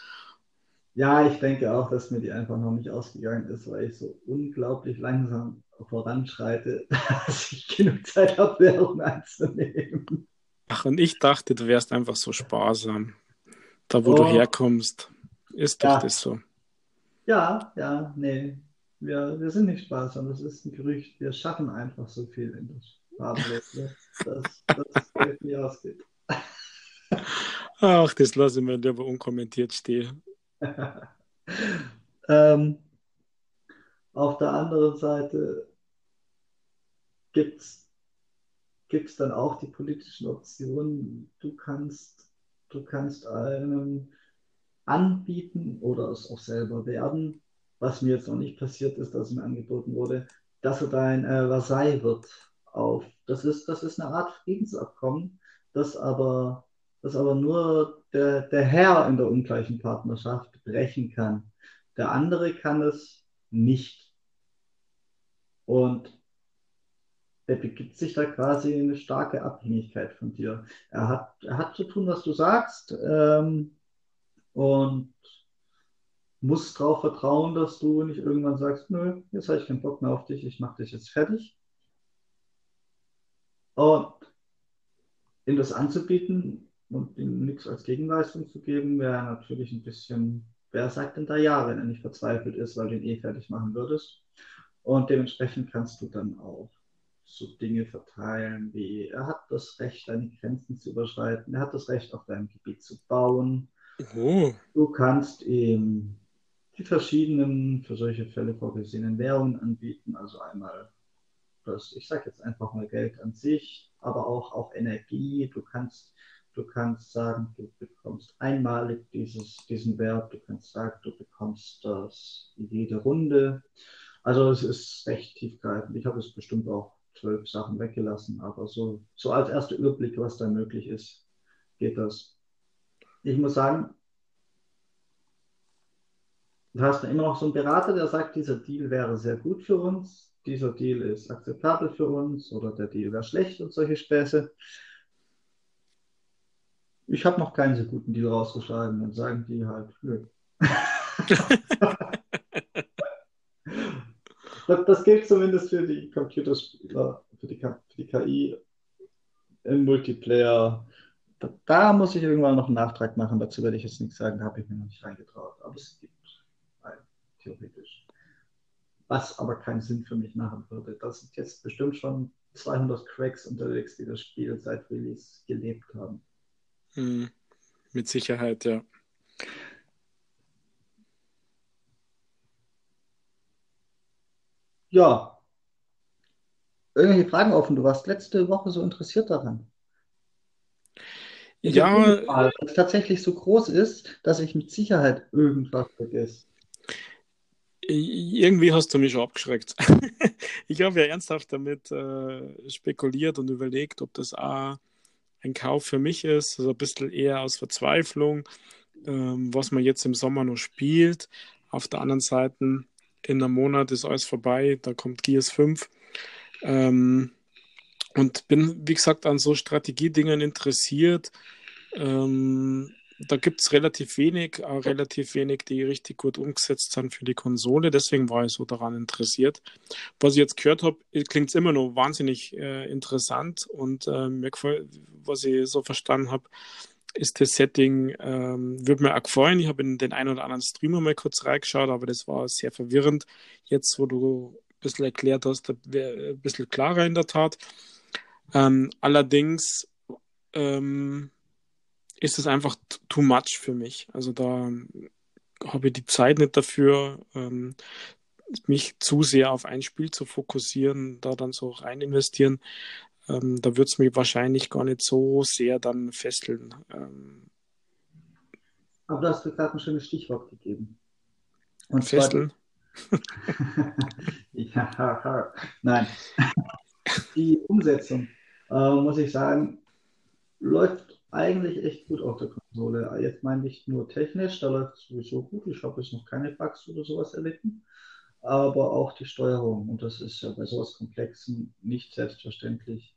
Ja, ich denke auch, dass mir die einfach noch nicht ausgegangen ist, weil ich so unglaublich langsam voranschreite, dass ich genug Zeit habe, Währung einzunehmen. Ach, und ich dachte, du wärst einfach so sparsam. Da, wo oh. du herkommst, ist doch ja. das so. Ja, ja, nee. Wir, wir sind nicht sparsam, das ist ein Gerücht. Wir schaffen einfach so viel in das Dass das Geld nie ausgeht. Ach, das lassen wir lieber unkommentiert stehen. ähm, auf der anderen Seite gibt es dann auch die politischen Optionen. Du kannst, du kannst einem anbieten oder es auch selber werden. Was mir jetzt noch nicht passiert ist, dass mir angeboten wurde, dass er dein äh, Vasall wird. Auf. Das, ist, das ist eine Art Friedensabkommen, das aber, das aber nur der, der Herr in der ungleichen Partnerschaft brechen kann. Der andere kann es nicht. Und er begibt sich da quasi in eine starke Abhängigkeit von dir. Er hat, er hat zu tun, was du sagst ähm, und muss darauf vertrauen, dass du nicht irgendwann sagst, nö, jetzt habe ich keinen Bock mehr auf dich, ich mache dich jetzt fertig. Und ihm das anzubieten und ihm nichts als Gegenleistung zu geben, wäre natürlich ein bisschen, wer sagt denn da ja, wenn er nicht verzweifelt ist, weil du ihn eh fertig machen würdest. Und dementsprechend kannst du dann auch so Dinge verteilen wie, er hat das Recht, deine Grenzen zu überschreiten, er hat das Recht, auf deinem Gebiet zu bauen. Oh. Du kannst ihm die verschiedenen für solche Fälle vorgesehenen Währungen anbieten, also einmal das, ich sage jetzt einfach mal Geld an sich, aber auch, auch Energie. Du kannst, du kannst sagen, du bekommst einmalig dieses, diesen Wert, du kannst sagen, du bekommst das jede Runde. Also es ist recht tiefgreifend. Ich habe es bestimmt auch zwölf Sachen weggelassen, aber so, so als erster Überblick, was da möglich ist, geht das. Ich muss sagen, du hast immer noch so einen Berater, der sagt, dieser Deal wäre sehr gut für uns, dieser Deal ist akzeptabel für uns oder der Deal wäre schlecht und solche Späße. Ich habe noch keinen so guten Deal rausgeschlagen, dann sagen die halt, nö. Das, das gilt zumindest für die Computerspieler, für die, für die KI im Multiplayer. Da, da, muss ich irgendwann noch einen Nachtrag machen. Dazu werde ich jetzt nichts sagen, da habe ich mir noch nicht reingetraut. Aber es gibt einen, theoretisch. Was aber keinen Sinn für mich machen würde. Das sind jetzt bestimmt schon 200 Cracks unterwegs, die das Spiel seit Release gelebt haben. Hm, mit Sicherheit, ja. Ja. Irgendwelche Fragen offen? Du warst letzte Woche so interessiert daran. Ich ja. Weil es tatsächlich so groß ist, dass ich mit Sicherheit irgendwas vergesse. Irgendwie hast du mich schon abgeschreckt. ich habe ja ernsthaft damit äh, spekuliert und überlegt, ob das auch ein Kauf für mich ist, also ein bisschen eher aus Verzweiflung, ähm, was man jetzt im Sommer noch spielt. Auf der anderen Seite in einem Monat ist alles vorbei, da kommt Gears 5. Ähm, und bin, wie gesagt, an so Strategiedingen interessiert. Ähm, da gibt es relativ wenig, auch relativ wenig, die richtig gut umgesetzt sind für die Konsole. Deswegen war ich so daran interessiert. Was ich jetzt gehört habe, klingt es immer noch wahnsinnig äh, interessant und äh, mir gefällt, was ich so verstanden habe, ist das Setting, ähm, würde mir auch gefallen. Ich habe in den einen oder anderen Streamer mal kurz reingeschaut, aber das war sehr verwirrend. Jetzt, wo du ein bisschen erklärt hast, wäre ein bisschen klarer in der Tat. Ähm, allerdings ähm, ist es einfach too much für mich. Also da habe ich die Zeit nicht dafür, ähm, mich zu sehr auf ein Spiel zu fokussieren, da dann so rein investieren ähm, da wird es mich wahrscheinlich gar nicht so sehr dann fesseln. Ähm, Aber du hast gerade ein schönes Stichwort gegeben. Und fesseln? ja, nein. Die Umsetzung, äh, muss ich sagen, läuft eigentlich echt gut auf der Konsole. Jetzt meine ich nur technisch, da läuft es sowieso gut. Ich habe jetzt noch keine Bugs oder sowas erlitten aber auch die Steuerung. Und das ist ja bei sowas Komplexen nicht selbstverständlich.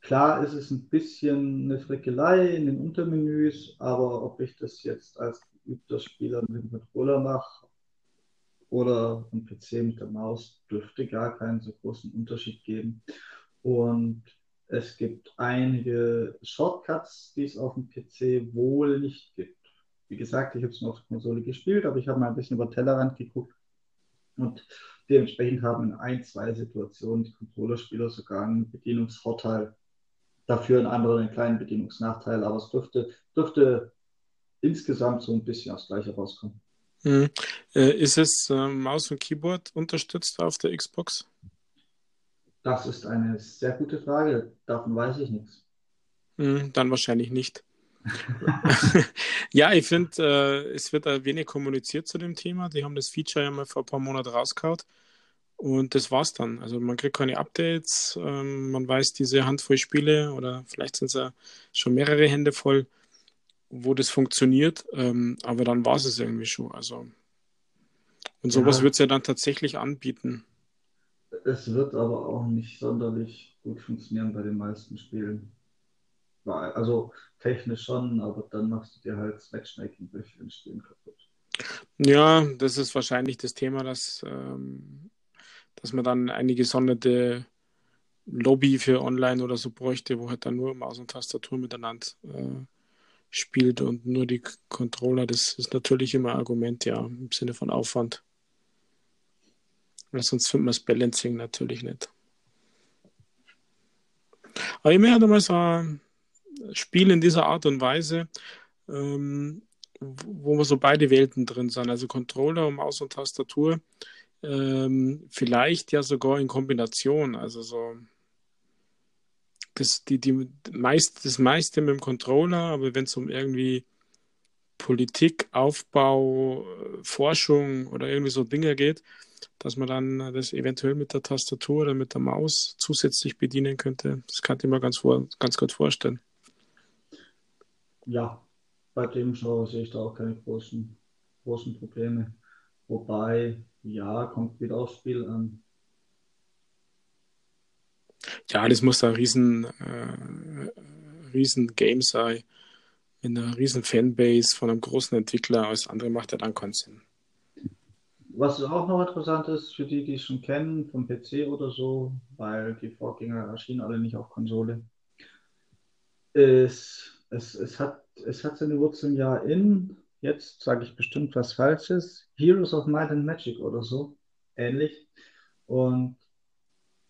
Klar ist es ein bisschen eine Frickelei in den Untermenüs, aber ob ich das jetzt als geübter Spieler mit dem Controller mache oder am PC mit der Maus, dürfte gar keinen so großen Unterschied geben. Und es gibt einige Shortcuts, die es auf dem PC wohl nicht gibt. Wie gesagt, ich habe es nur auf der Konsole gespielt, aber ich habe mal ein bisschen über Tellerrand geguckt und dementsprechend haben in ein, zwei Situationen die Controllerspieler sogar einen Bedienungsvorteil. Dafür in anderen einen kleinen Bedienungsnachteil, aber es dürfte, dürfte insgesamt so ein bisschen aufs Gleiche rauskommen. Mhm. Äh, ist es äh, Maus und Keyboard unterstützt auf der Xbox? Das ist eine sehr gute Frage. Davon weiß ich nichts. Mhm, dann wahrscheinlich nicht. ja, ich finde, äh, es wird wenig kommuniziert zu dem Thema. Die haben das Feature ja mal vor ein paar Monaten rausgehauen. Und das war's dann. Also man kriegt keine Updates, ähm, man weiß diese Handvoll Spiele oder vielleicht sind es ja schon mehrere Hände voll, wo das funktioniert, ähm, aber dann war es irgendwie schon. Also und sowas ja. wird es ja dann tatsächlich anbieten. Es wird aber auch nicht sonderlich gut funktionieren bei den meisten Spielen. Also technisch schon, aber dann machst du dir halt das Matchmaking durch den Spielen kaputt. Ja, das ist wahrscheinlich das Thema, dass, ähm, dass man dann eine gesonderte Lobby für online oder so bräuchte, wo halt dann nur Maus und Tastatur miteinander äh, spielt und nur die Controller, das ist natürlich immer ein Argument, ja, im Sinne von Aufwand. Weil sonst findet man das Balancing natürlich nicht. Aber ich hatte mal so ein Spiel in dieser Art und Weise, ähm, wo wir so beide Welten drin sind, also Controller, Maus und Tastatur, ähm, vielleicht ja sogar in Kombination, also so das, die, die meist, das meiste mit dem Controller, aber wenn es um irgendwie Politik, Aufbau, Forschung oder irgendwie so Dinge geht, dass man dann das eventuell mit der Tastatur oder mit der Maus zusätzlich bedienen könnte. Das kann ich mir ganz, vor, ganz gut vorstellen. Ja, bei dem Show sehe ich da auch keine großen, großen Probleme. Wobei, ja, kommt wieder aufs Spiel an. Ja, das muss ein riesen, äh, riesen Game sein. Mit einer riesen Fanbase von einem großen Entwickler. Alles andere macht ja dann keinen Sinn. Was auch noch interessant ist, für die, die es schon kennen, vom PC oder so, weil die Vorgänger erschienen alle nicht auf Konsole, ist, es, es, hat, es hat seine Wurzeln ja in, jetzt sage ich bestimmt was Falsches, Heroes of Might and Magic oder so, ähnlich. Und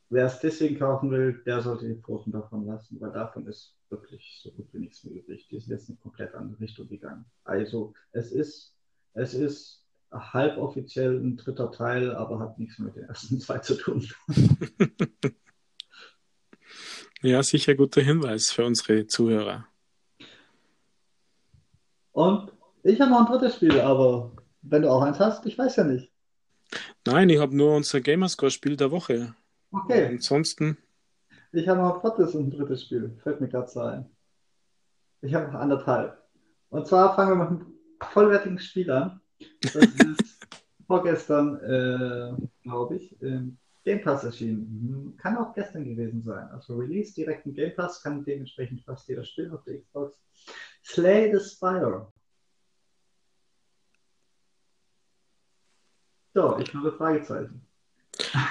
wer es deswegen kaufen will, der sollte die Pfoten davon lassen, weil davon ist wirklich so gut wie nichts mehr übrig. Die sind jetzt in eine komplett andere Richtung gegangen. Also es ist, es ist halboffiziell ein dritter Teil, aber hat nichts mit den ersten zwei zu tun. ja, sicher guter Hinweis für unsere Zuhörer. Und ich habe noch ein drittes Spiel, aber wenn du auch eins hast, ich weiß ja nicht. Nein, ich habe nur unser Gamerscore-Spiel der Woche. Okay. Ansonsten. Ich habe noch ein viertes und ein drittes Spiel. Fällt mir gerade so ein. Ich habe noch anderthalb. Und zwar fangen wir mit einem vollwertigen Spiel an. Das ist vorgestern, äh, glaube ich, im Game Pass erschienen. Kann auch gestern gewesen sein. Also Release direkt im Game Pass, kann dementsprechend fast jeder spielen auf der Xbox. Slay the Spire. So, ich habe Fragezeichen.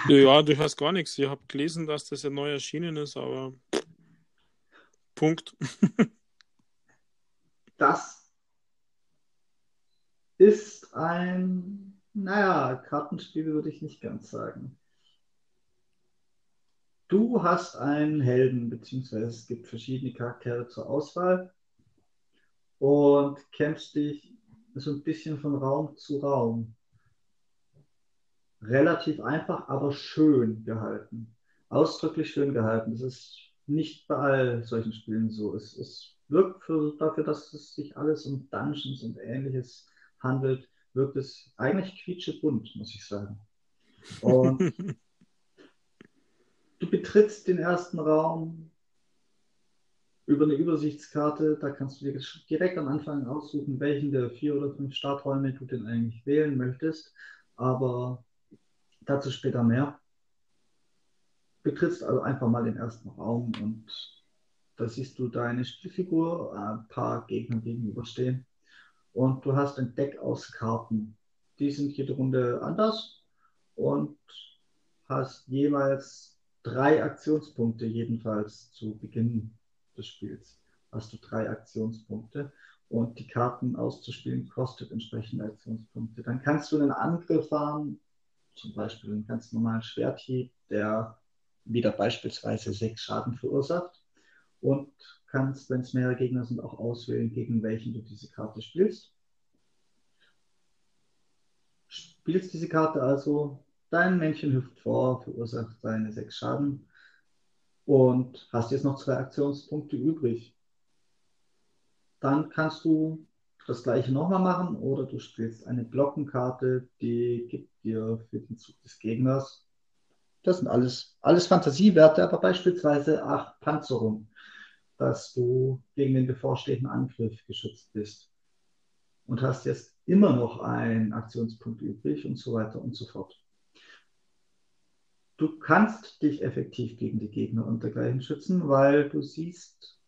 Ja, du hast gar nichts. Ich habe gelesen, dass das ja neu erschienen ist, aber Punkt. das ist ein, naja, Kartenspiel würde ich nicht ganz sagen. Du hast einen Helden, beziehungsweise es gibt verschiedene Charaktere zur Auswahl und kämpfst dich so ein bisschen von Raum zu Raum relativ einfach, aber schön gehalten. Ausdrücklich schön gehalten. Das ist nicht bei all solchen Spielen so. Es, es wirkt für, dafür, dass es sich alles um Dungeons und ähnliches handelt, wirkt es eigentlich quietschebunt, muss ich sagen. Und du betrittst den ersten Raum über eine Übersichtskarte. Da kannst du dir direkt am Anfang aussuchen, welchen der vier oder fünf Starträume du denn eigentlich wählen möchtest. Aber Dazu später mehr. Betrittst also einfach mal den ersten Raum und da siehst du deine Spielfigur, ein paar Gegner gegenüberstehen. Und du hast ein Deck aus Karten. Die sind jede Runde anders und hast jeweils drei Aktionspunkte, jedenfalls zu Beginn des Spiels. Hast du drei Aktionspunkte und die Karten auszuspielen kostet entsprechende Aktionspunkte. Dann kannst du einen Angriff fahren, zum Beispiel einen ganz normalen Schwerthieb, der wieder beispielsweise sechs Schaden verursacht. Und kannst, wenn es mehrere Gegner sind, auch auswählen, gegen welchen du diese Karte spielst. Spielst diese Karte also, dein Männchen hüpft vor, verursacht seine sechs Schaden und hast jetzt noch zwei Aktionspunkte übrig. Dann kannst du das gleiche nochmal machen oder du spielst eine Glockenkarte, die gibt dir für den Zug des Gegners. Das sind alles, alles Fantasiewerte, aber beispielsweise acht Panzerung, dass du gegen den bevorstehenden Angriff geschützt bist. Und hast jetzt immer noch einen Aktionspunkt übrig und so weiter und so fort. Du kannst dich effektiv gegen die Gegner und dergleichen schützen, weil du siehst,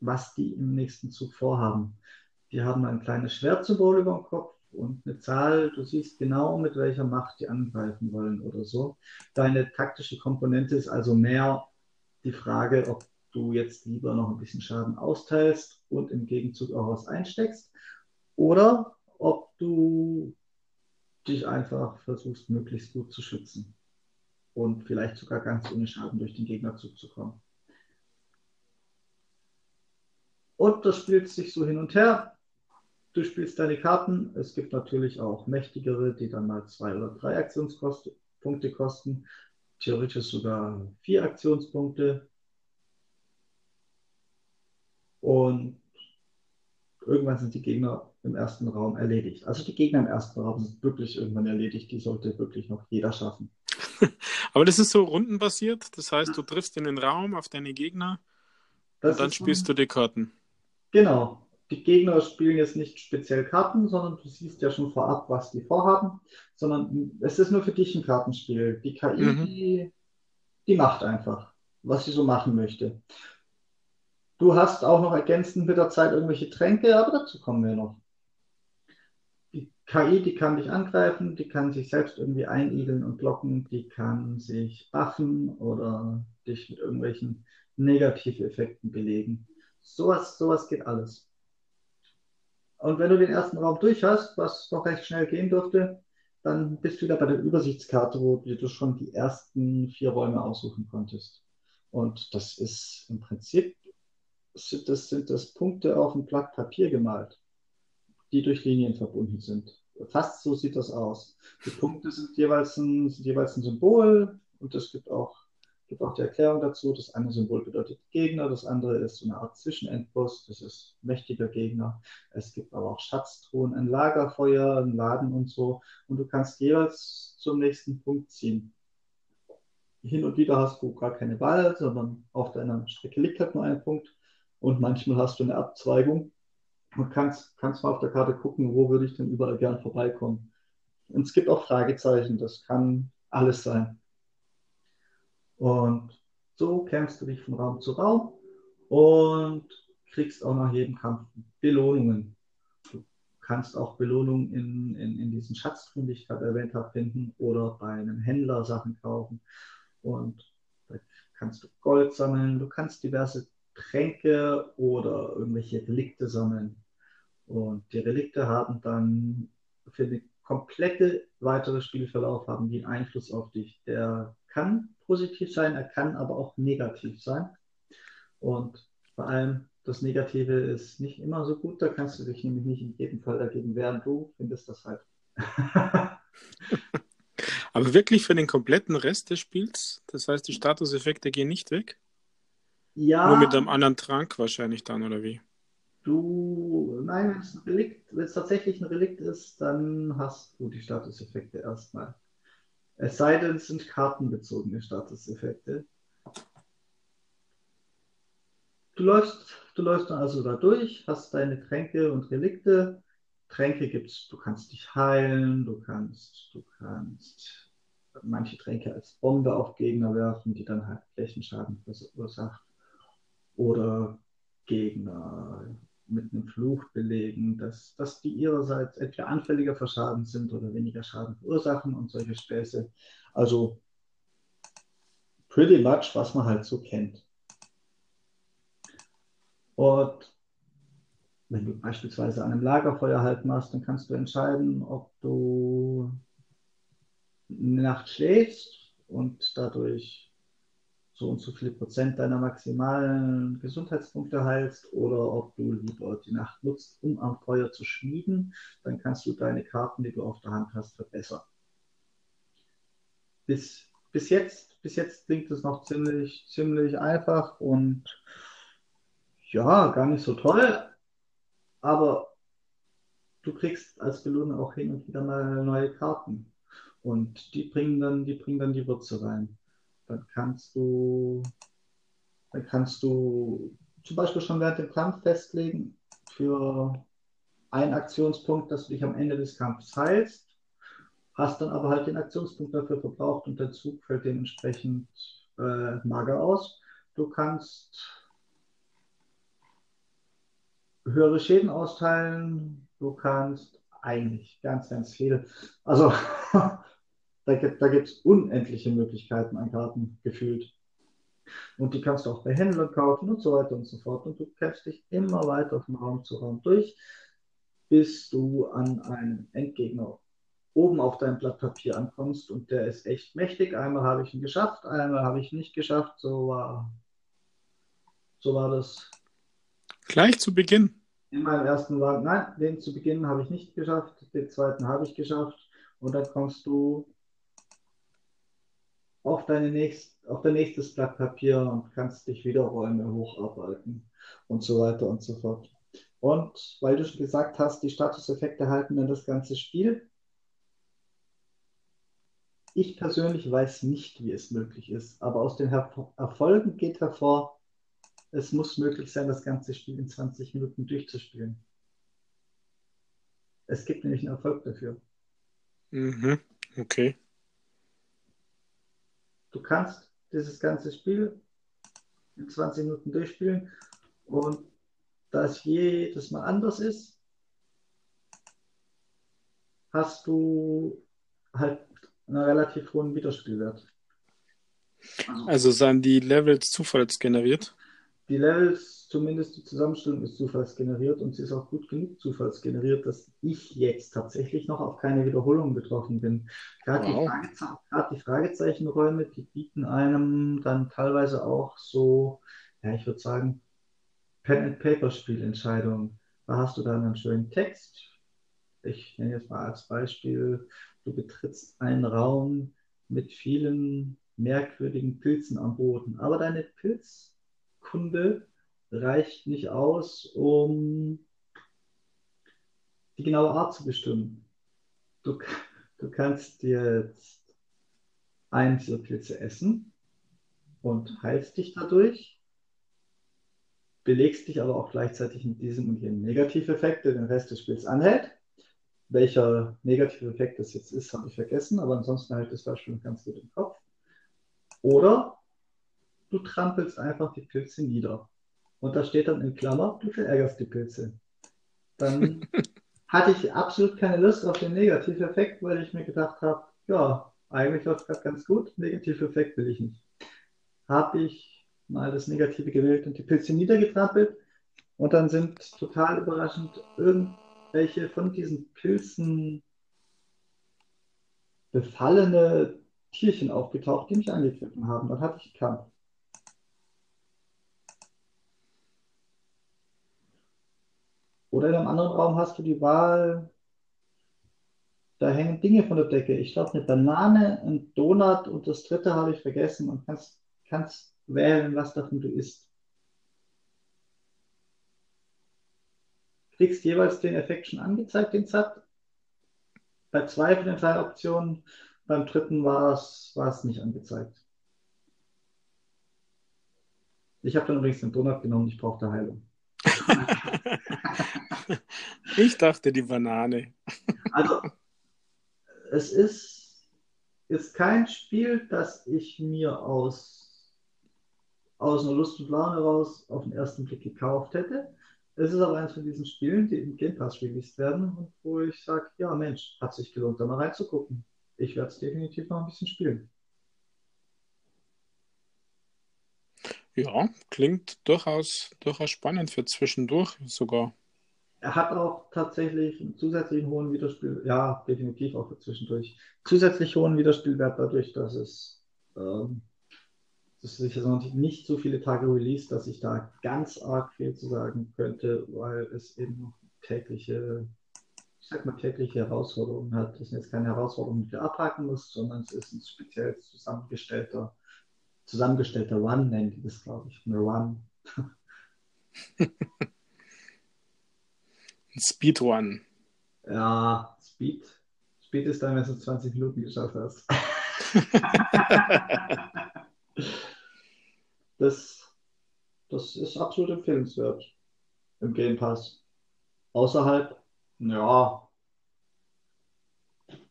was die im nächsten Zug vorhaben. Die haben ein kleines Schwertsymbol über dem Kopf und eine Zahl. Du siehst genau, mit welcher Macht die angreifen wollen oder so. Deine taktische Komponente ist also mehr die Frage, ob du jetzt lieber noch ein bisschen Schaden austeilst und im Gegenzug auch was einsteckst oder ob du dich einfach versuchst, möglichst gut zu schützen und vielleicht sogar ganz ohne Schaden durch den Gegnerzug zu kommen. Und das spielt sich so hin und her. Du spielst deine Karten. Es gibt natürlich auch mächtigere, die dann mal zwei oder drei Aktionspunkte kosten. Theoretisch sogar vier Aktionspunkte. Und irgendwann sind die Gegner im ersten Raum erledigt. Also die Gegner im ersten Raum sind wirklich irgendwann erledigt. Die sollte wirklich noch jeder schaffen. Aber das ist so rundenbasiert. Das heißt, du triffst in den Raum auf deine Gegner das und dann spielst du die Karten. Genau. Die Gegner spielen jetzt nicht speziell Karten, sondern du siehst ja schon vorab, was die vorhaben, sondern es ist nur für dich ein Kartenspiel. Die KI, mhm. die, die macht einfach, was sie so machen möchte. Du hast auch noch ergänzend mit der Zeit irgendwelche Tränke, aber dazu kommen wir noch. Die KI, die kann dich angreifen, die kann sich selbst irgendwie einigeln und blocken, die kann sich buffen oder dich mit irgendwelchen Negativeffekten belegen. Sowas, sowas geht alles. Und wenn du den ersten Raum durch hast, was doch recht schnell gehen dürfte, dann bist du wieder bei der Übersichtskarte, wo du schon die ersten vier Räume aussuchen konntest. Und das ist im Prinzip, sind das, sind das Punkte auf ein Blatt Papier gemalt, die durch Linien verbunden sind. Fast so sieht das aus. Die Punkte sind jeweils ein, sind jeweils ein Symbol und es gibt auch gibt auch die Erklärung dazu. Das eine Symbol bedeutet Gegner, das andere ist so eine Art Zwischenendboss, das ist mächtiger Gegner. Es gibt aber auch Schatztruhen, ein Lagerfeuer, ein Laden und so. Und du kannst jeweils zum nächsten Punkt ziehen. Hin und wieder hast du gar keine Wahl, sondern auf deiner Strecke liegt halt nur ein Punkt. Und manchmal hast du eine Abzweigung und kannst, kannst mal auf der Karte gucken, wo würde ich denn überall gern vorbeikommen. Und es gibt auch Fragezeichen, das kann alles sein. Und so kämpfst du dich von Raum zu Raum und kriegst auch nach jedem Kampf Belohnungen. Du kannst auch Belohnungen in, in, in diesen Schatztruhen, die ich gerade erwähnt habe, finden oder bei einem Händler Sachen kaufen. Und da kannst du Gold sammeln, du kannst diverse Tränke oder irgendwelche Relikte sammeln. Und die Relikte haben dann für den komplette weitere Spielverlauf haben die Einfluss auf dich. Der kann positiv sein, er kann aber auch negativ sein. Und vor allem das Negative ist nicht immer so gut, da kannst du dich nämlich nicht in jedem Fall dagegen wehren. Du findest das halt. aber wirklich für den kompletten Rest des Spiels? Das heißt, die Statuseffekte gehen nicht weg? Ja. Nur mit einem anderen Trank wahrscheinlich dann, oder wie? Du, nein, wenn es ein Relikt, wenn es tatsächlich ein Relikt ist, dann hast du die Statuseffekte erstmal. Es sei denn, es sind kartenbezogene Statuseffekte. Du läufst, du läufst dann also da durch, hast deine Tränke und Relikte. Tränke gibt's, du kannst dich heilen, du kannst, du kannst manche Tränke als Bombe auf Gegner werfen, die dann halt Flächenschaden verursacht. Oder Gegner mit einem Fluch belegen, dass, dass die ihrerseits etwa anfälliger für Schaden sind oder weniger Schaden verursachen und solche Späße. Also pretty much, was man halt so kennt. Und wenn du beispielsweise an einem Lagerfeuer halt machst, dann kannst du entscheiden, ob du eine Nacht schläfst und dadurch so und so viel Prozent deiner maximalen Gesundheitspunkte heilst oder ob du lieber die Nacht nutzt, um am Feuer zu schmieden, dann kannst du deine Karten, die du auf der Hand hast, verbessern. Bis, bis, jetzt, bis jetzt klingt es noch ziemlich, ziemlich einfach und ja, gar nicht so toll, aber du kriegst als Belohnung auch hin und wieder mal neue Karten und die bringen dann, die bringen dann die Würze rein dann kannst du, dann kannst du zum Beispiel schon während dem Kampf festlegen für einen Aktionspunkt, dass du dich am Ende des Kampfes heilst, hast dann aber halt den Aktionspunkt dafür verbraucht und der Zug fällt dementsprechend äh, mager aus. Du kannst höhere Schäden austeilen, du kannst eigentlich ganz, ganz viel. Also Da gibt es unendliche Möglichkeiten an Karten gefühlt. Und die kannst du auch bei Händlern kaufen und so weiter und so fort. Und du kämpfst dich immer weiter von Raum zu Raum durch, bis du an einen Endgegner oben auf deinem Blatt Papier ankommst. Und der ist echt mächtig. Einmal habe ich ihn geschafft, einmal habe ich ihn nicht geschafft. So war, so war das. Gleich zu Beginn. In meinem ersten war, nein, den zu Beginn habe ich nicht geschafft, den zweiten habe ich geschafft. Und dann kommst du auf, deine nächst, auf dein nächstes Blatt Papier und kannst dich wieder Räume hocharbeiten und so weiter und so fort. Und weil du schon gesagt hast, die Statuseffekte halten dann das ganze Spiel. Ich persönlich weiß nicht, wie es möglich ist, aber aus den Erfolgen geht hervor, es muss möglich sein, das ganze Spiel in 20 Minuten durchzuspielen. Es gibt nämlich einen Erfolg dafür. Mhm. Okay. Du kannst dieses ganze Spiel in 20 Minuten durchspielen und da es jedes Mal anders ist, hast du halt einen relativ hohen Wiederspielwert. Also, also sind die Levels zufallsgeneriert? Die Levels, zumindest die Zusammenstellung ist zufallsgeneriert und sie ist auch gut genug zufallsgeneriert, dass ich jetzt tatsächlich noch auf keine Wiederholung getroffen bin. Gerade, wow. die, die Fragezeichenräume, die bieten einem dann teilweise auch so, ja, ich würde sagen, Pen-and-Paper-Spielentscheidungen. Da hast du dann einen schönen Text. Ich nenne jetzt mal als Beispiel, du betrittst einen Raum mit vielen merkwürdigen Pilzen am Boden, aber deine Pilz Kunde reicht nicht aus, um die genaue Art zu bestimmen. Du, du kannst jetzt einen dieser Pilze essen und heilst dich dadurch, belegst dich aber auch gleichzeitig mit diesem und jenem Negativeffekt, der den Rest des Spiels anhält. Welcher negative Effekt das jetzt ist, habe ich vergessen, aber ansonsten hält das Beispiel ganz gut im Kopf. Oder du trampelst einfach die Pilze nieder. Und da steht dann in Klammer, du verärgerst die Pilze. Dann hatte ich absolut keine Lust auf den Negativeffekt, weil ich mir gedacht habe, ja, eigentlich läuft es gerade ganz gut, Negativeffekt will ich nicht. Habe ich mal das Negative gewählt und die Pilze niedergetrampelt und dann sind total überraschend irgendwelche von diesen Pilzen befallene Tierchen aufgetaucht, die mich angegriffen haben. Dann hatte ich Kampf. Oder in einem anderen Raum hast du die Wahl, da hängen Dinge von der Decke. Ich glaube, eine Banane, ein Donut und das dritte habe ich vergessen und kannst, kannst wählen, was davon du isst. Kriegst jeweils den Effekt schon angezeigt, den ZAP. Bei zwei von den drei Optionen, beim dritten war es, war es nicht angezeigt. Ich habe dann übrigens den Donut genommen, ich brauchte Heilung. ich dachte die Banane. Also, es ist, ist kein Spiel, das ich mir aus, aus einer Lust und Laune raus auf den ersten Blick gekauft hätte. Es ist aber eines von diesen Spielen, die im Game Pass released werden und wo ich sage, ja Mensch, hat sich gelohnt, da mal reinzugucken. Ich werde es definitiv noch ein bisschen spielen. Ja, klingt durchaus, durchaus spannend für zwischendurch sogar. Er hat auch tatsächlich einen zusätzlichen hohen Wiederspiel, ja, definitiv auch zwischendurch. Zusätzlich hohen Wiederspielwert dadurch, dass es, ähm, dass sich also nicht so viele Tage release, dass ich da ganz arg viel zu sagen könnte, weil es eben noch tägliche, ich sag mal, tägliche Herausforderungen hat. Das sind jetzt keine Herausforderungen, die du abhaken musst, sondern es ist ein speziell zusammengestellter zusammengestellter Run nennt die das, glaube ich. Ein Run. Ein Speedrun. Ja, Speed. Speed ist dann, wenn du 20 Minuten geschafft hast. das, das ist absolut empfehlenswert im Game Pass. Außerhalb, ja,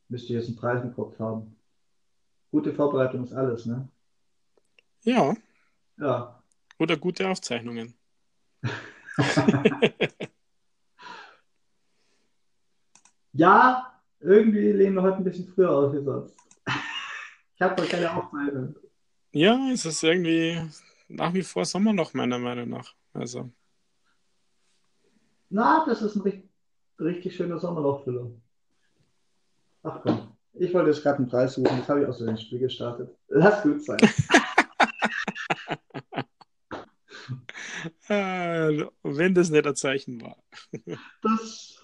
müsste ich jetzt einen Preis im Kopf haben. Gute Vorbereitung ist alles, ne? Ja. Ja. Oder gute Aufzeichnungen. ja, irgendwie lehnen wir heute ein bisschen früher aus wie sonst. Ich habe doch keine Aufzeichnung. Ja, es ist irgendwie nach wie vor Sommerloch, meiner Meinung nach. Also. Na, das ist ein richtig, richtig schöner Sommerlochfüller. Ach komm, ich wollte jetzt gerade einen Preis suchen, jetzt habe ich aus dem Spiel gestartet. Lass gut sein. äh, wenn das nicht ein Zeichen war. das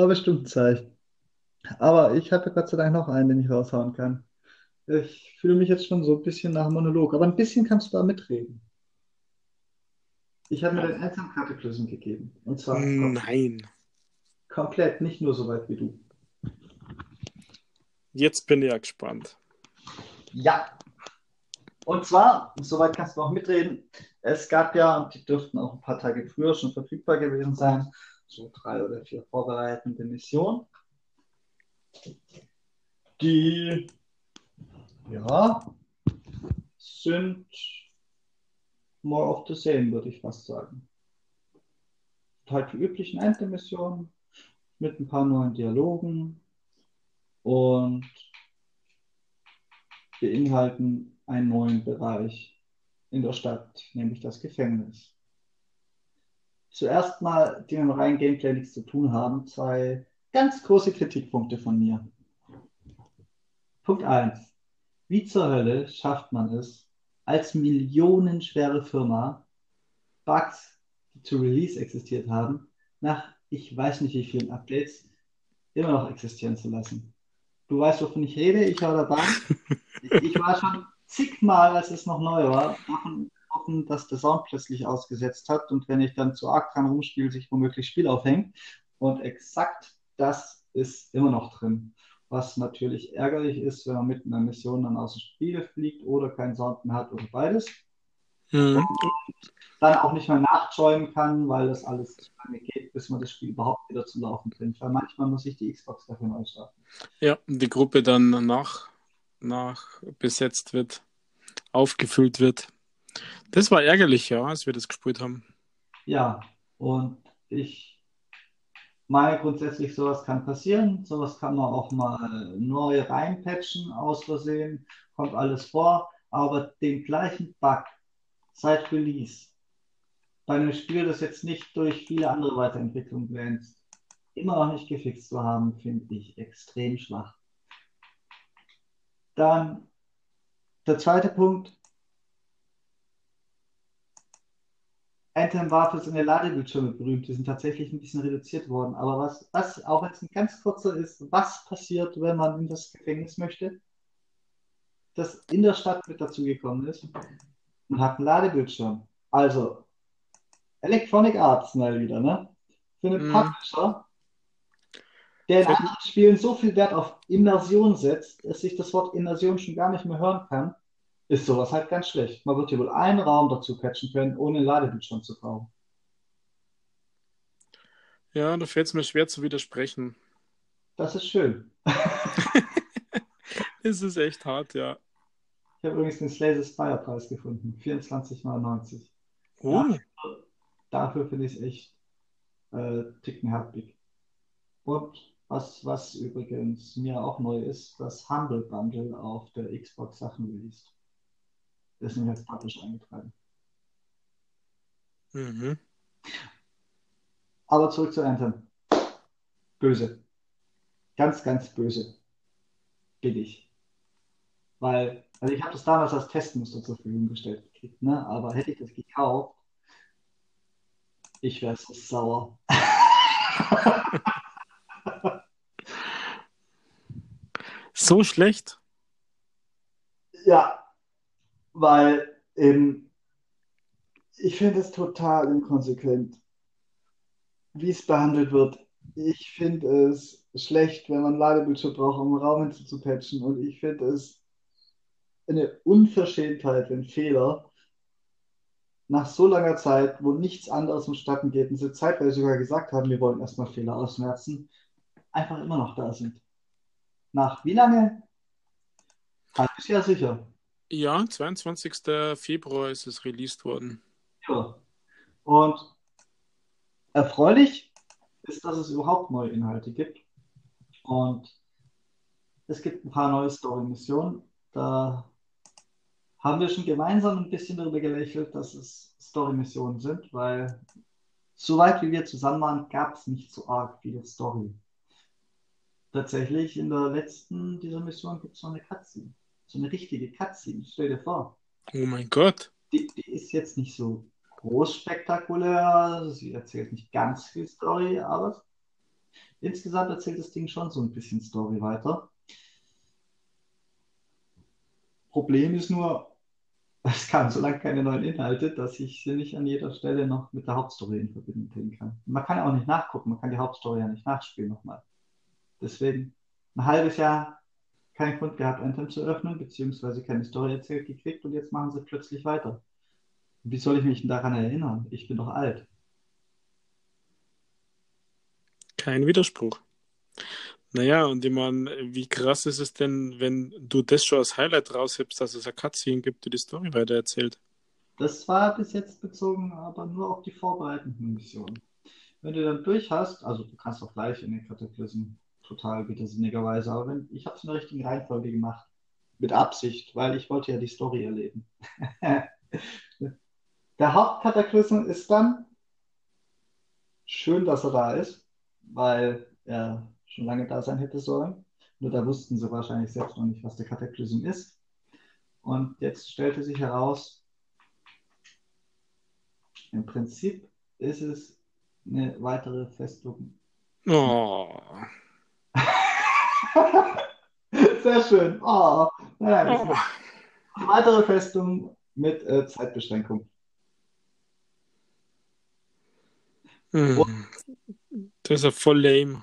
war bestimmt Zeichen. Aber ich hatte Gott sei Dank noch einen, den ich raushauen kann. Ich fühle mich jetzt schon so ein bisschen nach Monolog, aber ein bisschen kannst du da mitreden. Ich habe mir den Einsamkatechlysm gegeben. Und zwar Nein. komplett, nicht nur so weit wie du. Jetzt bin ich ja gespannt. Ja. Und zwar, soweit kannst du auch mitreden, es gab ja, die dürften auch ein paar Tage früher schon verfügbar gewesen sein, so drei oder vier vorbereitende Missionen, die, ja, sind more of the same, würde ich fast sagen. Halt die üblichen Einzelmissionen mit ein paar neuen Dialogen und beinhalten einen neuen Bereich in der Stadt, nämlich das Gefängnis. Zuerst mal, die mit dem reinen Gameplay nichts zu tun haben, zwei ganz große Kritikpunkte von mir. Punkt 1. Wie zur Hölle schafft man es, als millionenschwere Firma Bugs, die zu Release existiert haben, nach ich weiß nicht wie vielen Updates immer noch existieren zu lassen? Du weißt, wovon ich rede, ich war dabei. ich, ich war schon zigmal, als es noch neu war, davon betroffen, dass der Sound plötzlich ausgesetzt hat und wenn ich dann zu arg dran rumspiele, sich womöglich Spiel aufhängt. Und exakt das ist immer noch drin. Was natürlich ärgerlich ist, wenn man mitten in einer Mission dann aus dem Spiel fliegt oder keinen Sound mehr hat oder beides. Mhm. Dann auch nicht mehr nachjoinen kann, weil das alles zu lange geht, bis man das Spiel überhaupt wieder zum Laufen bringt. Weil manchmal muss ich die Xbox dafür neu starten. Ja, die Gruppe dann nach, nach besetzt wird, aufgefüllt wird. Das war ärgerlich, ja, als wir das gespielt haben. Ja, und ich meine grundsätzlich, sowas kann passieren. Sowas kann man auch mal neu reinpatchen, aus Versehen, kommt alles vor. Aber den gleichen Bug seit Release bei einem Spiel, das jetzt nicht durch viele andere Weiterentwicklungen glänzt, immer noch nicht gefixt zu haben, finde ich extrem schwach. Dann der zweite Punkt, Anthem war für seine Ladebildschirme berühmt. Die sind tatsächlich ein bisschen reduziert worden. Aber was, was auch jetzt ein ganz kurzer ist, was passiert, wenn man in das Gefängnis möchte? Das in der Stadt mit dazugekommen ist. Man hat einen Ladebildschirm. Also, Electronic Arts mal wieder, ne? Für einen Mhm. Publisher, der in anderen Spielen so viel Wert auf Immersion setzt, dass sich das Wort Immersion schon gar nicht mehr hören kann, ist sowas halt ganz schlecht. Man wird hier wohl einen Raum dazu patchen können, ohne einen Ladebildschirm zu brauchen. Ja, da fällt es mir schwer zu widersprechen. Das ist schön. Es ist echt hart, ja. Ich habe übrigens den Slay the Spire Preis gefunden. 24,99. Oh, Dafür finde ich es echt äh, ticken happig. Und was, was übrigens mir auch neu ist, das Humble Bundle auf der Xbox Sachen released. Das ist nämlich als Publisher eingetragen. mhm. Aber zurück zu Anthem. Böse. Ganz, ganz böse. Bin ich. Weil, also ich habe das damals als Testmuster zur Verfügung gestellt gekriegt, ne? Aber hätte ich das gekauft, ich wäre so sauer. So schlecht? Ja, weil eben, ich finde es total inkonsequent, wie es behandelt wird. Ich finde es schlecht, wenn man Ladebildschirm braucht, um einen Raum hinzupatchen. Und ich finde es eine Unverschämtheit, wenn Fehler nach so langer Zeit, wo nichts anderes vonstatten geht, und sie zeitweise sogar gesagt haben, wir wollen erstmal Fehler ausmerzen, einfach immer noch da sind. Nach wie lange? Halbes Jahr sicher. Ja, 22. Februar ist es released worden. Ja. Und erfreulich ist, dass es überhaupt neue Inhalte gibt. Und es gibt ein paar neue Story-Missionen. Da haben wir schon gemeinsam ein bisschen darüber gelächelt, dass es Story-Missionen sind, weil soweit wie wir zusammen waren, gab es nicht so arg viel Story. Tatsächlich in der letzten dieser Mission gibt es noch eine Cutscene. So eine richtige Cutscene. Stell dir vor. Oh mein Gott. Die, die ist jetzt nicht so groß spektakulär. Sie erzählt nicht ganz viel Story, aber insgesamt erzählt das Ding schon so ein bisschen Story weiter. Problem ist nur, es kam so lange keine neuen Inhalte, dass ich sie nicht an jeder Stelle noch mit der Hauptstory in Verbindung bringen kann. Man kann ja auch nicht nachgucken, man kann die Hauptstory ja nicht nachspielen nochmal. Deswegen ein halbes Jahr keinen Grund gehabt, Anthem zu öffnen, beziehungsweise keine Story erzählt gekriegt und jetzt machen sie plötzlich weiter. Wie soll ich mich denn daran erinnern? Ich bin doch alt. Kein Widerspruch. Naja, und ich meine, wie krass ist es denn, wenn du das schon als Highlight raushebst, dass es eine Cutscene gibt, die die Story weitererzählt? Das war bis jetzt bezogen, aber nur auf die vorbereitenden Missionen. Wenn du dann durch hast, also du kannst auch gleich in den Cataclysm total widersinnigerweise, aber wenn, ich habe es in der richtigen Reihenfolge gemacht. Mit Absicht, weil ich wollte ja die Story erleben. der Hauptkataklysm ist dann schön, dass er da ist, weil er schon lange da sein hätte sollen. Nur da wussten sie wahrscheinlich selbst noch nicht, was der Kataklysm ist. Und jetzt stellte sich heraus, im Prinzip ist es eine weitere Festung. Oh. Sehr schön. Oh, naja, oh. Weitere Festung mit äh, Zeitbeschränkung. Hm. Das ist ja voll lame.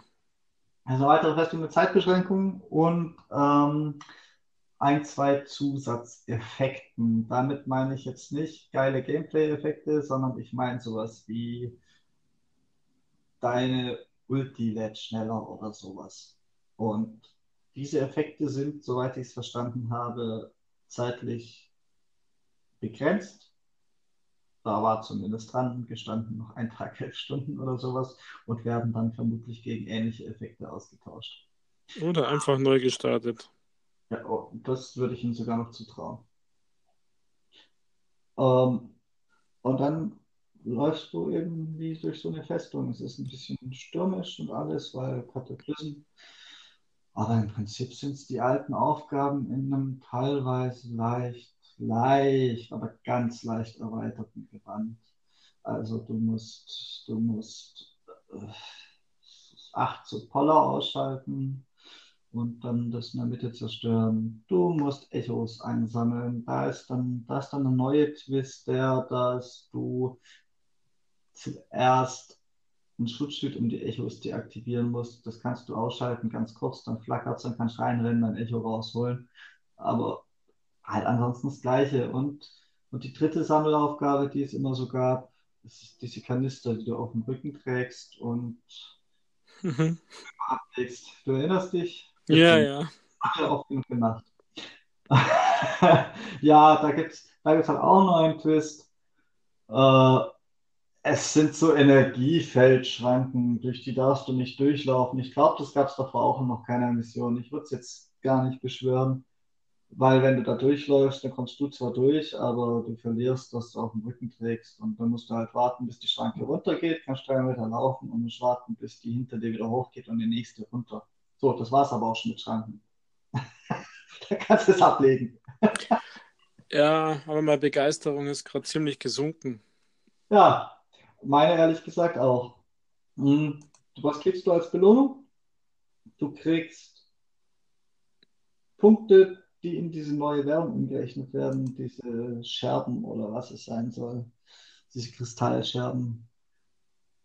Also weitere Festung mit Zeitbeschränkung und ähm, ein, zwei Zusatzeffekten. Damit meine ich jetzt nicht geile Gameplay-Effekte, sondern ich meine sowas wie deine Ulti lädt schneller oder sowas. Und diese Effekte sind, soweit ich es verstanden habe, zeitlich begrenzt. Da war zumindest dran gestanden, noch ein Tag, elf Stunden oder sowas und werden dann vermutlich gegen ähnliche Effekte ausgetauscht. Oder einfach neu gestartet. Ja, oh, das würde ich Ihnen sogar noch zutrauen. Ähm, und dann läufst du eben wie durch so eine Festung. Es ist ein bisschen stürmisch und alles, weil Kataklysm. Aber im Prinzip sind es die alten Aufgaben in einem teilweise leicht leicht, aber ganz leicht erweiterten Gewand. Also du musst, du musst äh, acht zu Poller ausschalten und dann das in der Mitte zerstören. Du musst Echos einsammeln. Da ist dann, da ist dann eine neue Twist, der, dass du zuerst ein Schutzschild um die Echos deaktivieren musst. Das kannst du ausschalten, ganz kurz, dann flackert es, dann kannst du reinrennen, dein Echo rausholen. Aber halt ansonsten das Gleiche. Und, und die dritte Sammelaufgabe, die es immer so gab, ist diese Kanister, die du auf dem Rücken trägst und mhm. ablegst. Du erinnerst dich? Ja, ja. Hat ja auch gut gemacht. ja, da gibt es da gibt's halt auch noch einen Twist. Äh, es sind so Energiefeldschranken, durch die darfst du nicht durchlaufen. Ich glaube, das gab es davor auch noch keiner Mission. Ich würde es jetzt gar nicht beschwören. Weil wenn du da durchläufst, dann kommst du zwar durch, aber du verlierst, dass du auf dem Rücken trägst. Und dann musst du halt warten, bis die Schranke runtergeht, kannst drei Meter laufen und musst warten, bis die hinter dir wieder hochgeht und die nächste runter. So, das war's aber auch schon mit Schranken. da kannst du es ablegen. ja, aber meine Begeisterung ist gerade ziemlich gesunken. Ja, meine ehrlich gesagt auch. Hm, was kriegst du als Belohnung? Du kriegst Punkte die in diese neue Währung umgerechnet werden, diese Scherben oder was es sein soll, diese Kristallscherben.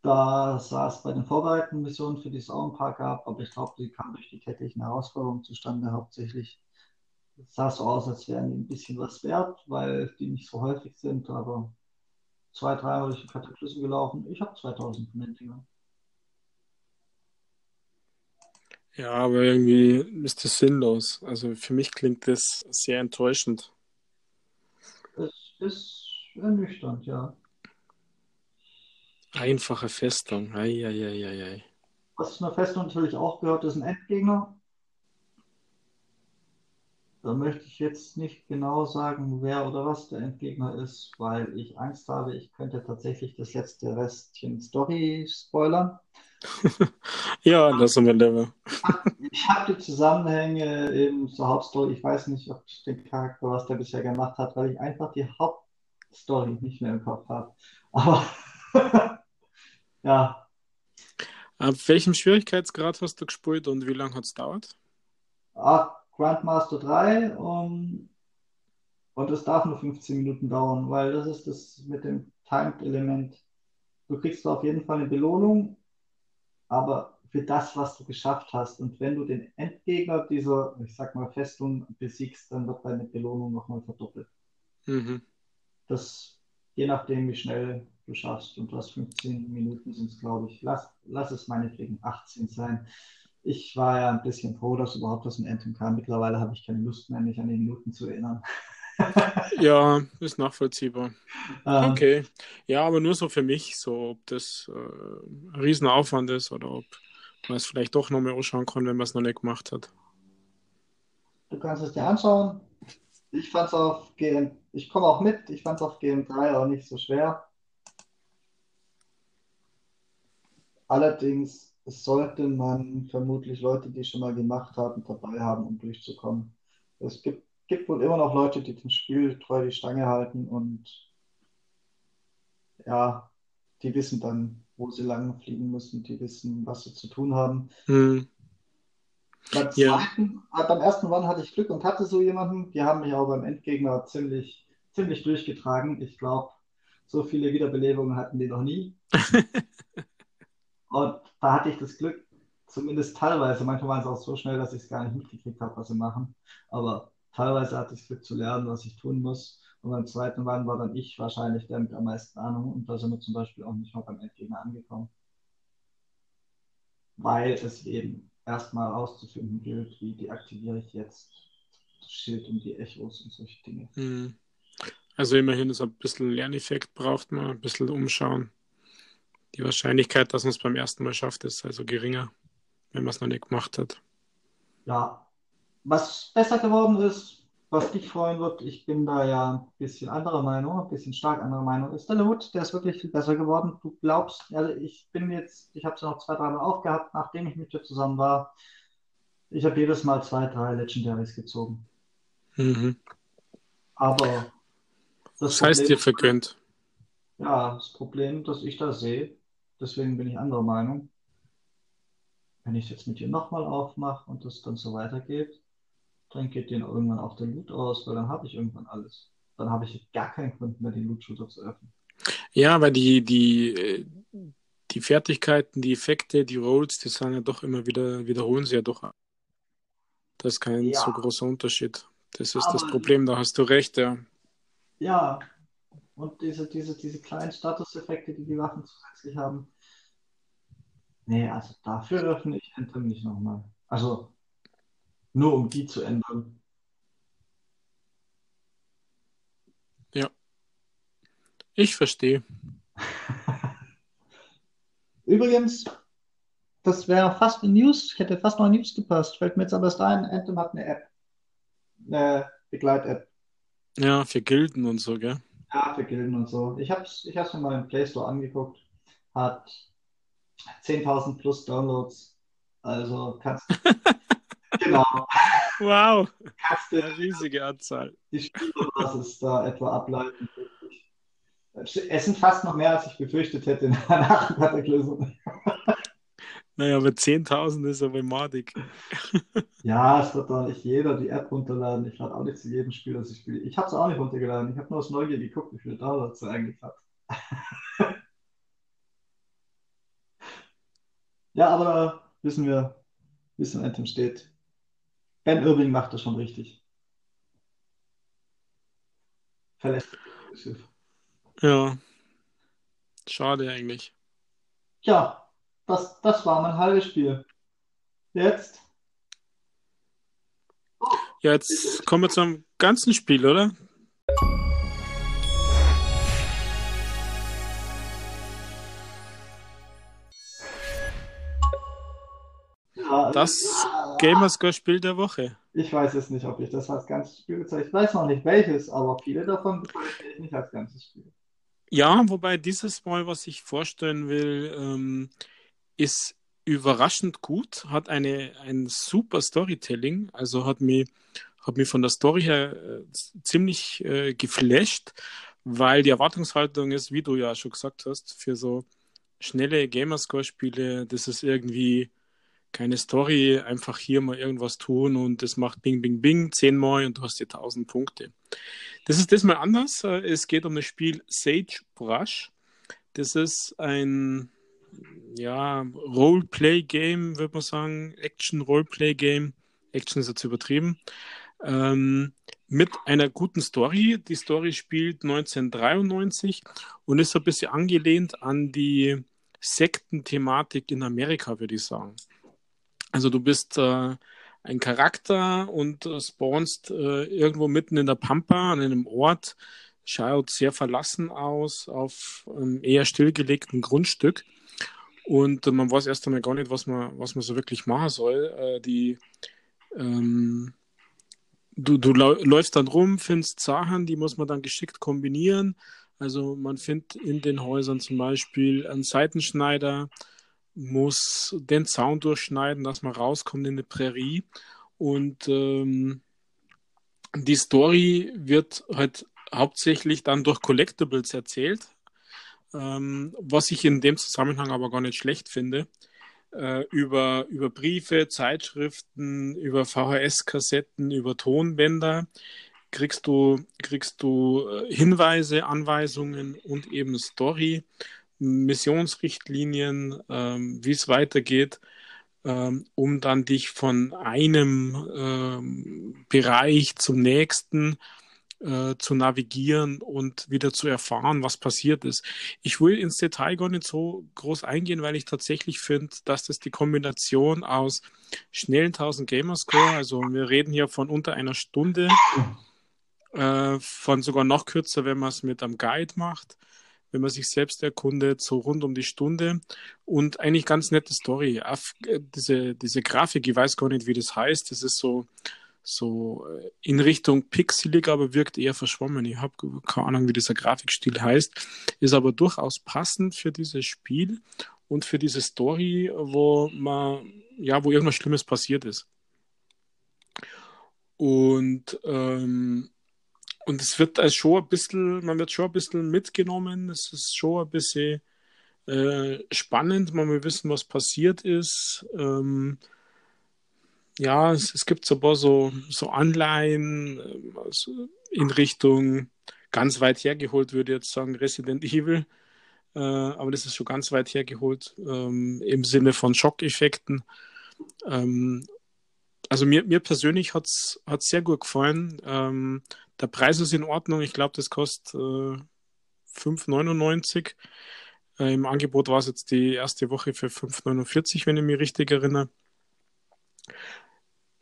Da sah es bei den vorbereitenden Missionen, für die paar gab, aber ich glaube, die kamen durch die täglichen Herausforderungen zustande hauptsächlich. Es sah so aus, als wären die ein bisschen was wert, weil die nicht so häufig sind, aber zwei, drei habe ich in Kataklysm gelaufen. Ich habe 2000 von den Dingern. Ja, aber irgendwie ist das sinnlos. Also für mich klingt das sehr enttäuschend. Es ist ernüchternd, ja. Einfache Festung. Eieieiei. Was zu einer Festung natürlich auch gehört, ist ein Endgegner. Da möchte ich jetzt nicht genau sagen, wer oder was der Endgegner ist, weil ich Angst habe, ich könnte tatsächlich das letzte Restchen Story spoilern. ja, lassen wir lieber. Ich habe die Zusammenhänge in zur Hauptstory. Ich weiß nicht, ob ich den Charakter, was der bisher gemacht hat, weil ich einfach die Hauptstory nicht mehr im Kopf habe. Aber ja. Ab welchem Schwierigkeitsgrad hast du gespielt und wie lange hat es dauert? Ah, Grandmaster 3 um, und es darf nur 15 Minuten dauern, weil das ist das mit dem Timed-Element. Du kriegst auf jeden Fall eine Belohnung, aber für das, was du geschafft hast. Und wenn du den Endgegner dieser, ich sag mal, Festung besiegst, dann wird deine Belohnung nochmal verdoppelt. Mhm. Das, je nachdem, wie schnell du schaffst. Und du hast 15 Minuten sind es, glaube ich. Lass, lass es meinetwegen 18 sein. Ich war ja ein bisschen froh, dass überhaupt das ein Anthem kam. Mittlerweile habe ich keine Lust mehr, mich an die Minuten zu erinnern. ja, ist nachvollziehbar. Ähm, okay. Ja, aber nur so für mich, so ob das äh, ein Riesenaufwand ist oder ob man es vielleicht doch noch mal anschauen kann, wenn man es noch nicht gemacht hat. Du kannst es dir anschauen. Ich fand es auf GM, ich komme auch mit, ich fand es auf GM3 auch nicht so schwer. Allerdings sollte man vermutlich Leute, die schon mal gemacht haben, dabei haben, um durchzukommen. Es gibt, gibt wohl immer noch Leute, die dem Spiel treu die Stange halten und ja, die wissen dann, wo sie lang fliegen müssen, die wissen, was sie zu tun haben. Hm. Beim, zweiten, ja. beim ersten Run hatte ich Glück und hatte so jemanden. Die haben mich auch beim Endgegner ziemlich, ziemlich durchgetragen. Ich glaube, so viele Wiederbelebungen hatten die noch nie. Und da hatte ich das Glück, zumindest teilweise, manchmal waren es auch so schnell, dass ich es gar nicht mitgekriegt habe, was sie machen. Aber teilweise hatte ich das Glück zu lernen, was ich tun muss. Und beim zweiten Mal war dann ich wahrscheinlich der mit am meisten Ahnung. Und da sind wir zum Beispiel auch nicht mal beim Endgegner angekommen. Weil es eben erstmal auszufinden gilt, wie deaktiviere ich jetzt das Schild und die Echos und solche Dinge. Hm. Also immerhin ist ein bisschen Lerneffekt braucht man, ein bisschen umschauen die Wahrscheinlichkeit, dass man es beim ersten Mal schafft, ist also geringer, wenn man es noch nicht gemacht hat. Ja, was besser geworden ist, was dich freuen wird, ich bin da ja ein bisschen anderer Meinung, ein bisschen stark anderer Meinung, ist der Loot, der ist wirklich viel besser geworden. Du glaubst, also ich bin jetzt, ich habe es noch zwei, drei Mal aufgehabt, nachdem ich mit dir zusammen war. Ich habe jedes Mal zwei, drei Legendaries gezogen. Mhm. Aber das, das heißt Problem, dir vergönnt. Ja, das Problem, das ich da sehe, Deswegen bin ich anderer Meinung. Wenn ich es jetzt mit dir nochmal aufmache und das dann so weitergeht, dann geht denen irgendwann auch der Loot aus, weil dann habe ich irgendwann alles. Dann habe ich gar keinen Grund mehr, den Loot-Shooter zu öffnen. Ja, weil die, die, die Fertigkeiten, die Effekte, die Rolls, die sind ja doch immer wieder, wiederholen sie ja doch. Das ist kein ja. so großer Unterschied. Das ist Aber das Problem, da hast du recht, ja. Ja, und diese, diese, diese kleinen Statuseffekte, die die Waffen zusätzlich haben. Nee, also dafür öffne ich Anthem nicht nochmal. Also nur um die zu ändern. Ja. Ich verstehe. Übrigens, das wäre fast eine News, hätte fast noch News gepasst. Fällt mir jetzt aber erst ein, Anthem hat eine App. Eine Begleit-App. Ja, für Gilden und so, gell? Ja, für Gilden und so. Ich habe es ich mir mal im Play Store angeguckt. Hat 10.000 plus Downloads. Also kannst du. genau. Wow. Kannst du, Eine riesige Anzahl. Die Spielbasis da etwa ableiten. Es sind fast noch mehr, als ich befürchtet hätte nach dem Kataklysm. Naja, aber 10.000 ist aber madig. ja, es wird doch nicht jeder die App runterladen. Ich lade auch nicht zu jedem Spiel, das ich spiele. Ich habe es auch nicht runtergeladen. Ich habe nur aus Neugier geguckt, wie viele Downloads er eigentlich hat. ja, aber wissen wir, wie es in Anthem steht. Ben Irving macht das schon richtig. Verlässt das Schiff. Ja. Schade eigentlich. Ja, das, das war mein halbes Spiel. Jetzt? Ja, jetzt kommen wir zum ganzen Spiel, oder? Das Gamerscore-Spiel der Woche. Ich weiß es nicht, ob ich das als ganzes Spiel bezeichne. Ich weiß noch nicht welches, aber viele davon bezeichne ich nicht als ganzes Spiel. Ja, wobei dieses Mal, was ich vorstellen will, ähm, ist überraschend gut, hat eine, ein super Storytelling, also hat mich, hat mich von der Story her äh, ziemlich äh, geflasht, weil die Erwartungshaltung ist, wie du ja schon gesagt hast, für so schnelle Gamerscore-Spiele, das ist irgendwie keine Story, einfach hier mal irgendwas tun und es macht Bing, Bing, Bing zehnmal und du hast die 1000 Punkte. Das ist diesmal anders. Äh, es geht um das Spiel Sage Brush. Das ist ein ja, Roleplay-Game, würde man sagen. Action-Roleplay-Game. Action ist jetzt übertrieben. Ähm, mit einer guten Story. Die Story spielt 1993 und ist ein bisschen angelehnt an die Sektenthematik in Amerika, würde ich sagen. Also du bist äh, ein Charakter und äh, spawnst äh, irgendwo mitten in der Pampa an einem Ort, schaut sehr verlassen aus, auf einem eher stillgelegten Grundstück. Und man weiß erst einmal gar nicht, was man, was man so wirklich machen soll. Äh, die, ähm, du, du läufst dann rum, findest Sachen, die muss man dann geschickt kombinieren. Also man findet in den Häusern zum Beispiel einen Seitenschneider, muss den Zaun durchschneiden, dass man rauskommt in die Prärie. Und ähm, die Story wird halt hauptsächlich dann durch Collectibles erzählt, ähm, was ich in dem Zusammenhang aber gar nicht schlecht finde. Äh, über, über Briefe, Zeitschriften, über VHS-Kassetten, über Tonbänder kriegst du, kriegst du äh, Hinweise, Anweisungen und eben Story. Missionsrichtlinien, ähm, wie es weitergeht, ähm, um dann dich von einem ähm, Bereich zum nächsten äh, zu navigieren und wieder zu erfahren, was passiert ist. Ich will ins Detail gar nicht so groß eingehen, weil ich tatsächlich finde, dass das die Kombination aus schnellen 1000 Gamerscore, also wir reden hier von unter einer Stunde, äh, von sogar noch kürzer, wenn man es mit einem Guide macht, wenn man sich selbst erkundet, so rund um die Stunde. Und eigentlich ganz nette Story. Äh, diese, diese Grafik, ich weiß gar nicht, wie das heißt. Das ist so, so äh, in Richtung pixelig, aber wirkt eher verschwommen. Ich habe keine Ahnung, wie dieser Grafikstil heißt. Ist aber durchaus passend für dieses Spiel und für diese Story, wo man, ja, wo irgendwas Schlimmes passiert ist. Und ähm, und es wird als schon ein bisschen, man wird schon ein bisschen mitgenommen. Es ist schon ein bisschen äh, spannend. Man will wissen, was passiert ist. Ähm, ja, es, es, gibt so ein paar so, so Anleihen äh, also in Richtung ganz weit hergeholt, würde ich jetzt sagen, Resident Evil. Äh, aber das ist schon ganz weit hergeholt ähm, im Sinne von Schockeffekten. Ähm, also mir, mir persönlich hat es sehr gut gefallen. Ähm, der Preis ist in Ordnung. Ich glaube, das kostet äh, 5,99. Äh, Im Angebot war es jetzt die erste Woche für 5,49, wenn ich mich richtig erinnere.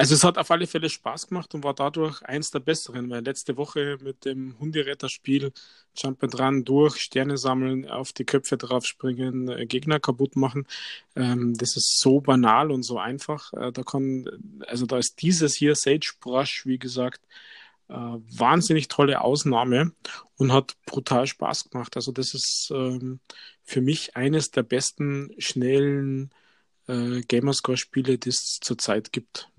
Also es hat auf alle Fälle Spaß gemacht und war dadurch eins der besseren, weil letzte Woche mit dem Hunderetterspiel Jump and Run durch, Sterne sammeln, auf die Köpfe draufspringen, äh, Gegner kaputt machen, ähm, das ist so banal und so einfach. Äh, da kann, also da ist dieses hier Sage Brush, wie gesagt, äh, wahnsinnig tolle Ausnahme und hat brutal Spaß gemacht. Also das ist ähm, für mich eines der besten schnellen äh, Gamerscore-Spiele, die es zurzeit gibt.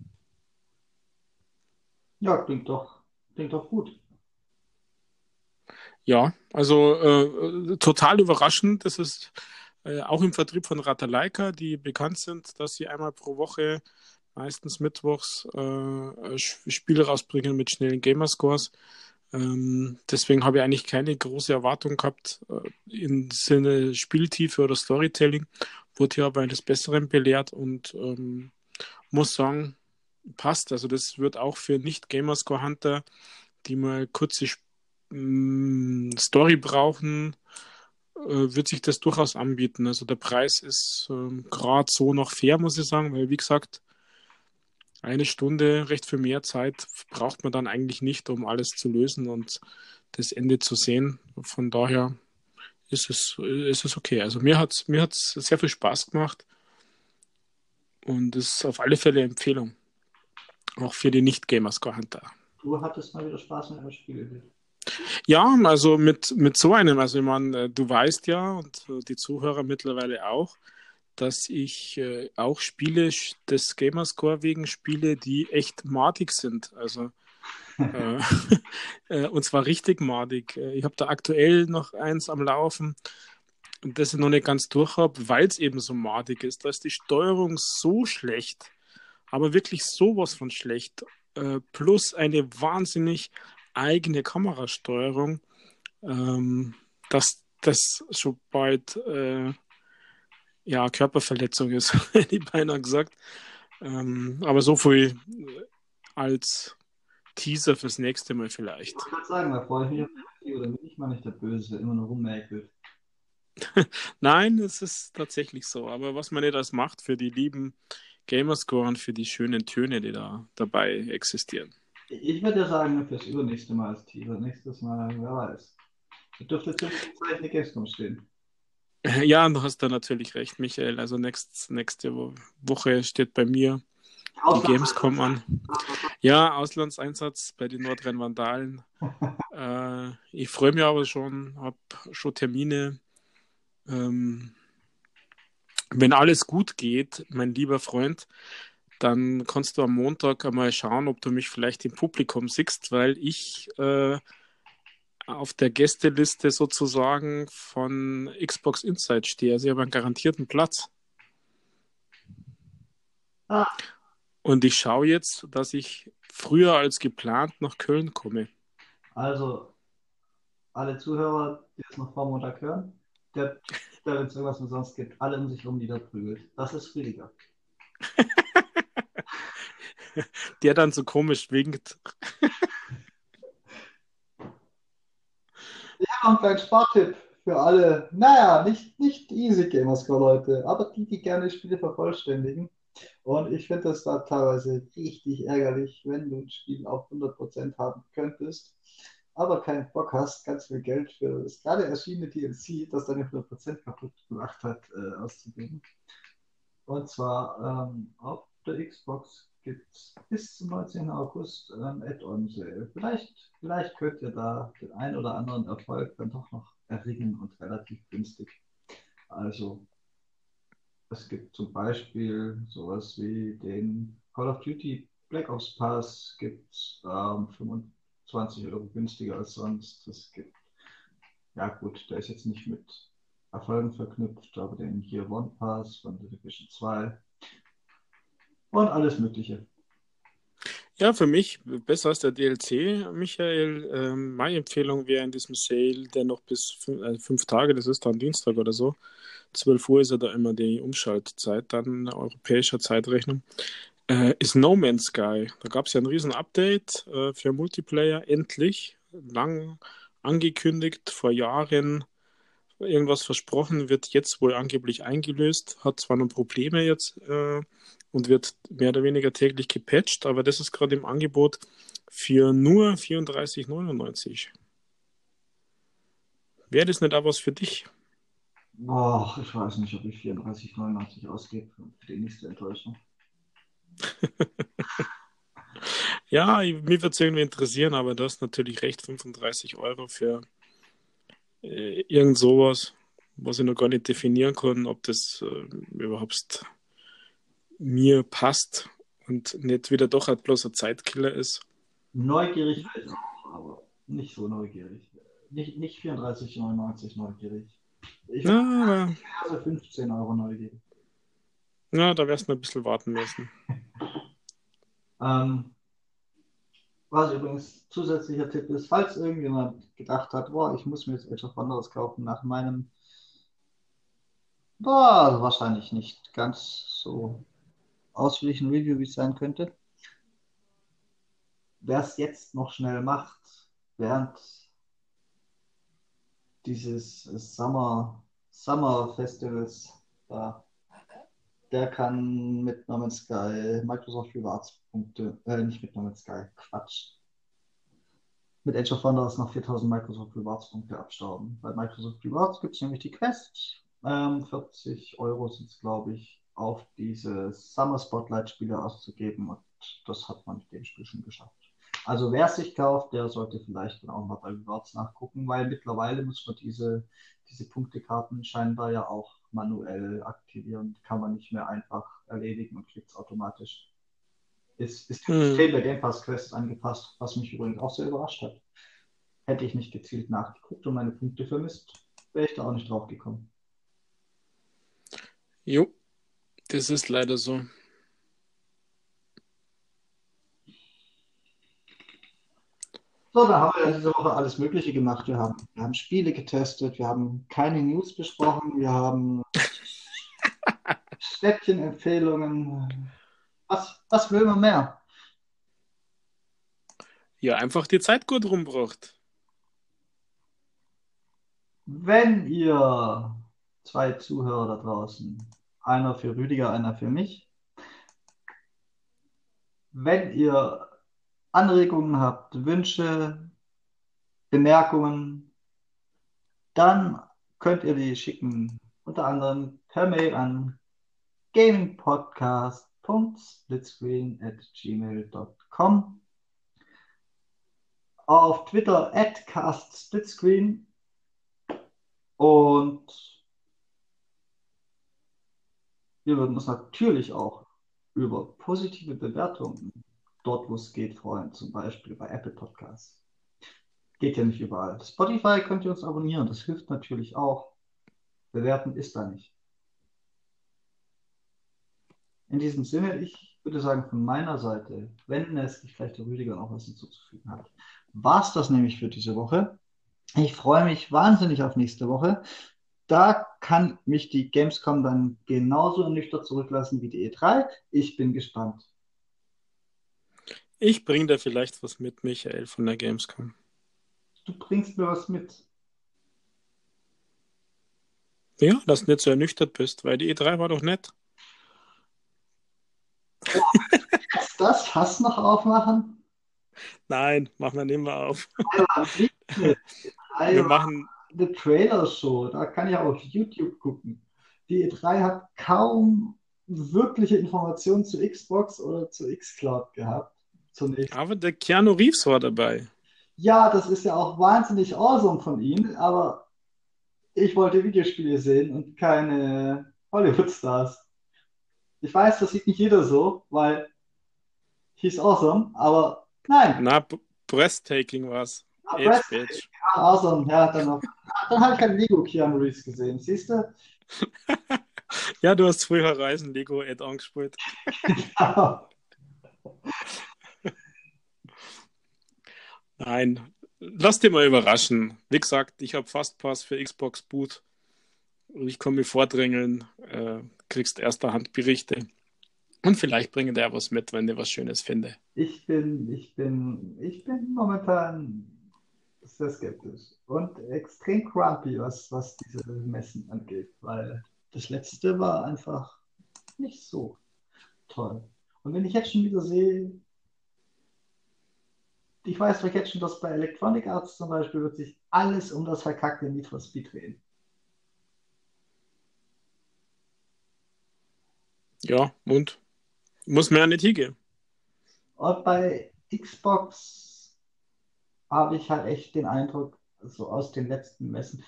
Ja, klingt doch, klingt doch gut. Ja, also äh, total überraschend. Das ist äh, auch im Vertrieb von Ratalaika, die bekannt sind, dass sie einmal pro Woche, meistens mittwochs, äh, Spiele rausbringen mit schnellen Gamerscores. Ähm, deswegen habe ich eigentlich keine große Erwartung gehabt äh, im Sinne Spieltiefe oder Storytelling. Wurde hier aber eines Besseren belehrt und ähm, muss sagen, passt. Also das wird auch für Nicht-Gamerscore-Hunter, die mal kurze mm, Story brauchen, äh, wird sich das durchaus anbieten. Also der Preis ist ähm, gerade so noch fair, muss ich sagen, weil wie gesagt, eine Stunde recht viel mehr Zeit braucht man dann eigentlich nicht, um alles zu lösen und das Ende zu sehen. Von daher ist es, ist es okay. Also mir hat es mir hat's sehr viel Spaß gemacht und ist auf alle Fälle Empfehlung. Auch für die Nicht-Gamerscore Hunter. Du hattest mal wieder Spaß mit einem Spiel. Ja, also mit, mit so einem, also ich meine, du weißt ja und die Zuhörer mittlerweile auch, dass ich äh, auch Spiele des Gamerscore wegen spiele, die echt madig sind. Also äh, äh, und zwar richtig madig. Äh, ich habe da aktuell noch eins am Laufen, das ich noch nicht ganz durch habe, weil es eben so madig ist. Da ist die Steuerung so schlecht, aber wirklich sowas von schlecht. Äh, plus eine wahnsinnig eigene Kamerasteuerung, ähm, dass das schon bald äh, ja, Körperverletzung ist, hätte ich beinahe gesagt. Ähm, aber so viel als Teaser fürs nächste Mal vielleicht. Ich wollte sagen, da freue ich mich auf die oder bin ich mal nicht der Böse, immer nur rummäkelt. Nein, es ist tatsächlich so. Aber was man nicht das macht für die lieben Gamerscore und für die schönen Töne, die da dabei existieren. Ich würde ja sagen, fürs übernächste Mal als Teaser. Nächstes Mal, wer weiß. Da dürfte zum Zeichen Gamescom stehen. Ja, du hast da natürlich recht, Michael. Also next, nächste Woche steht bei mir die Gamescom an. Ja, Auslandseinsatz bei den Nordrhein-Vandalen. äh, ich freue mich aber schon, habe schon Termine. Ähm, wenn alles gut geht, mein lieber Freund, dann kannst du am Montag einmal schauen, ob du mich vielleicht im Publikum siehst, weil ich äh, auf der Gästeliste sozusagen von Xbox Inside stehe. Also ich habe einen garantierten Platz. Ah. Und ich schaue jetzt, dass ich früher als geplant nach Köln komme. Also, alle Zuhörer, die es noch vor Montag hören, der, der wenn es irgendwas umsonst gibt, alle um sich rum niederprügelt. Das ist Friediger. der dann so komisch winkt. Noch einen kleinen Spartipp für alle, naja, nicht, nicht Easy Gamerscore-Leute, aber die, die gerne Spiele vervollständigen. Und ich finde das da teilweise richtig ärgerlich, wenn du ein Spiel auf 100% haben könntest, aber keinen Bock hast, ganz viel Geld für das gerade erschienene DLC, das deine 100% kaputt gemacht hat, äh, auszugeben. Und zwar ähm, auf der Xbox gibt es bis zum 19. August ein Add-on-Sale. Vielleicht, vielleicht könnt ihr da den einen oder anderen Erfolg dann doch noch erringen und relativ günstig. Also es gibt zum Beispiel sowas wie den Call of Duty Black Ops Pass, gibt ähm, 25 Euro günstiger als sonst. Es gibt, ja gut, der ist jetzt nicht mit Erfolgen verknüpft, aber den hier One Pass von The Division 2 und alles Mögliche. Ja, für mich besser als der DLC, Michael. Ähm, meine Empfehlung wäre in diesem Sale, der noch bis fünf, äh, fünf Tage, das ist dann Dienstag oder so, 12 Uhr ist ja da immer die Umschaltzeit, dann eine europäische Zeitrechnung, äh, ist No Man's Sky. Da gab es ja ein riesen Update äh, für Multiplayer, endlich, lang angekündigt, vor Jahren irgendwas versprochen, wird jetzt wohl angeblich eingelöst, hat zwar noch Probleme jetzt äh, und wird mehr oder weniger täglich gepatcht, aber das ist gerade im Angebot für nur 34,99. Wäre das nicht auch was für dich? Boah, ich weiß nicht, ob ich 34,99 ausgebe für die nächste Enttäuschung. ja, mich würde es irgendwie interessieren, aber du hast natürlich recht, 35 Euro für äh, irgend sowas, was ich noch gar nicht definieren kann, ob das äh, überhaupt mir passt und nicht wieder doch halt bloß ein Zeitkiller ist. Neugierig auch, aber nicht so neugierig. Nicht, nicht 34,99 neugierig. Ich ja, also 15 Euro neugierig. Ja, da wärst du ein bisschen warten müssen. ähm, was übrigens zusätzlicher Tipp ist, falls irgendjemand gedacht hat, boah, ich muss mir jetzt etwas anderes kaufen nach meinem, boah, also wahrscheinlich nicht ganz so ausführlichen Review, wie es sein könnte. Wer es jetzt noch schnell macht, während dieses Summer, Summer Festivals da, der kann mit No Sky Microsoft Rewards Punkte, äh, nicht mit No Sky, Quatsch. Mit Age of Wonders noch 4000 Microsoft Rewards Punkte abstauben. Bei Microsoft Rewards gibt es nämlich die Quest. Ähm, 40 Euro sind es, glaube ich, auf diese Summer Spotlight Spiele auszugeben. Und das hat man mit dem Spiel schon geschafft. Also wer es sich kauft, der sollte vielleicht dann auch mal bei Rewards nachgucken, weil mittlerweile muss man diese, diese Punktekarten scheinbar ja auch manuell aktivieren. Kann man nicht mehr einfach erledigen und kriegt es automatisch. Ist, ist hm. bei Game Pass Quest angepasst, was mich übrigens auch sehr überrascht hat. Hätte ich nicht gezielt nachgeguckt und meine Punkte vermisst, wäre ich da auch nicht drauf gekommen. Jo, das ist leider so. So, da haben wir diese Woche alles Mögliche gemacht. Wir haben, wir haben Spiele getestet, wir haben keine News besprochen, wir haben Städtchen-Empfehlungen. Was, was will man mehr? Ja, einfach die Zeit gut rumbraucht. Wenn ihr zwei Zuhörer da draußen, einer für Rüdiger, einer für mich, wenn ihr Anregungen habt, Wünsche, Bemerkungen, dann könnt ihr die schicken, unter anderem per Mail an gamingpodcast.splitscreen at gmail.com auf Twitter at castsplitscreen und wir würden uns natürlich auch über positive Bewertungen dort, wo es geht, freuen. Zum Beispiel bei Apple Podcasts. Geht ja nicht überall. Spotify könnt ihr uns abonnieren. Das hilft natürlich auch. Bewerten ist da nicht. In diesem Sinne, ich würde sagen, von meiner Seite, wenn es vielleicht der Rüdiger noch was hinzuzufügen hat, war es das nämlich für diese Woche. Ich freue mich wahnsinnig auf nächste Woche. Da kann mich die Gamescom dann genauso ernüchtert zurücklassen wie die E3. Ich bin gespannt. Ich bringe da vielleicht was mit, Michael, von der Gamescom. Du bringst mir was mit. Ja, dass du nicht so ernüchtert bist, weil die E3 war doch nett. Kannst das Fass noch aufmachen? Nein, machen wir nicht mehr auf. wir machen eine Trailer-Show, da kann ich auch auf YouTube gucken. Die E3 hat kaum wirkliche Informationen zu Xbox oder zu Xcloud gehabt zunächst. Aber der Keanu Reeves war dabei. Ja, das ist ja auch wahnsinnig awesome von ihm, aber ich wollte Videospiele sehen und keine Hollywood-Stars. Ich weiß, das sieht nicht jeder so, weil he's awesome, aber nein. Na, breathtaking war's. Ah, breathtaking. Ja, awesome. Ja, dann, dann habe ich kein Lego Keanu Reeves gesehen, siehst du? ja, du hast früher Reisen Lego Add-on gespielt. genau. Nein, lass dir mal überraschen. Wie gesagt, ich habe Fastpass für Xbox Boot. Ich komme mir vordrängeln, äh, kriegst erster Hand Berichte. Und vielleicht bringe der was mit, wenn ich was Schönes finde. Ich bin, ich bin, ich bin momentan sehr skeptisch und extrem grumpy, was, was diese Messen angeht, weil das letzte war einfach nicht so toll. Und wenn ich jetzt schon wieder sehe, ich weiß jetzt schon, dass bei Electronic Arts zum Beispiel wird sich alles um das verkackte Need for Speed drehen. Ja, und? Muss mehr nicht hingehen. Und bei Xbox habe ich halt echt den Eindruck, so aus den letzten Messen,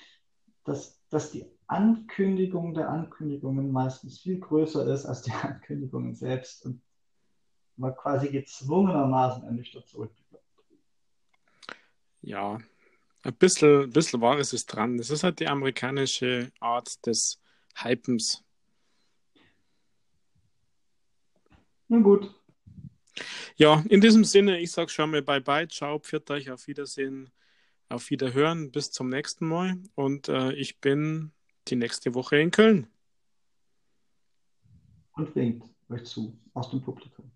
dass, dass die Ankündigung der Ankündigungen meistens viel größer ist als die Ankündigungen selbst und man quasi gezwungenermaßen ernüchtert zurückblickt ja, ein bisschen, ein bisschen Wahres ist dran. Das ist halt die amerikanische Art des Hypens. Na gut. Ja, in diesem Sinne, ich sage schon mal Bye-bye, ciao, pfiat euch, auf Wiedersehen, auf Wiederhören, bis zum nächsten Mal. Und äh, ich bin die nächste Woche in Köln. Und winkt euch zu aus dem Publikum.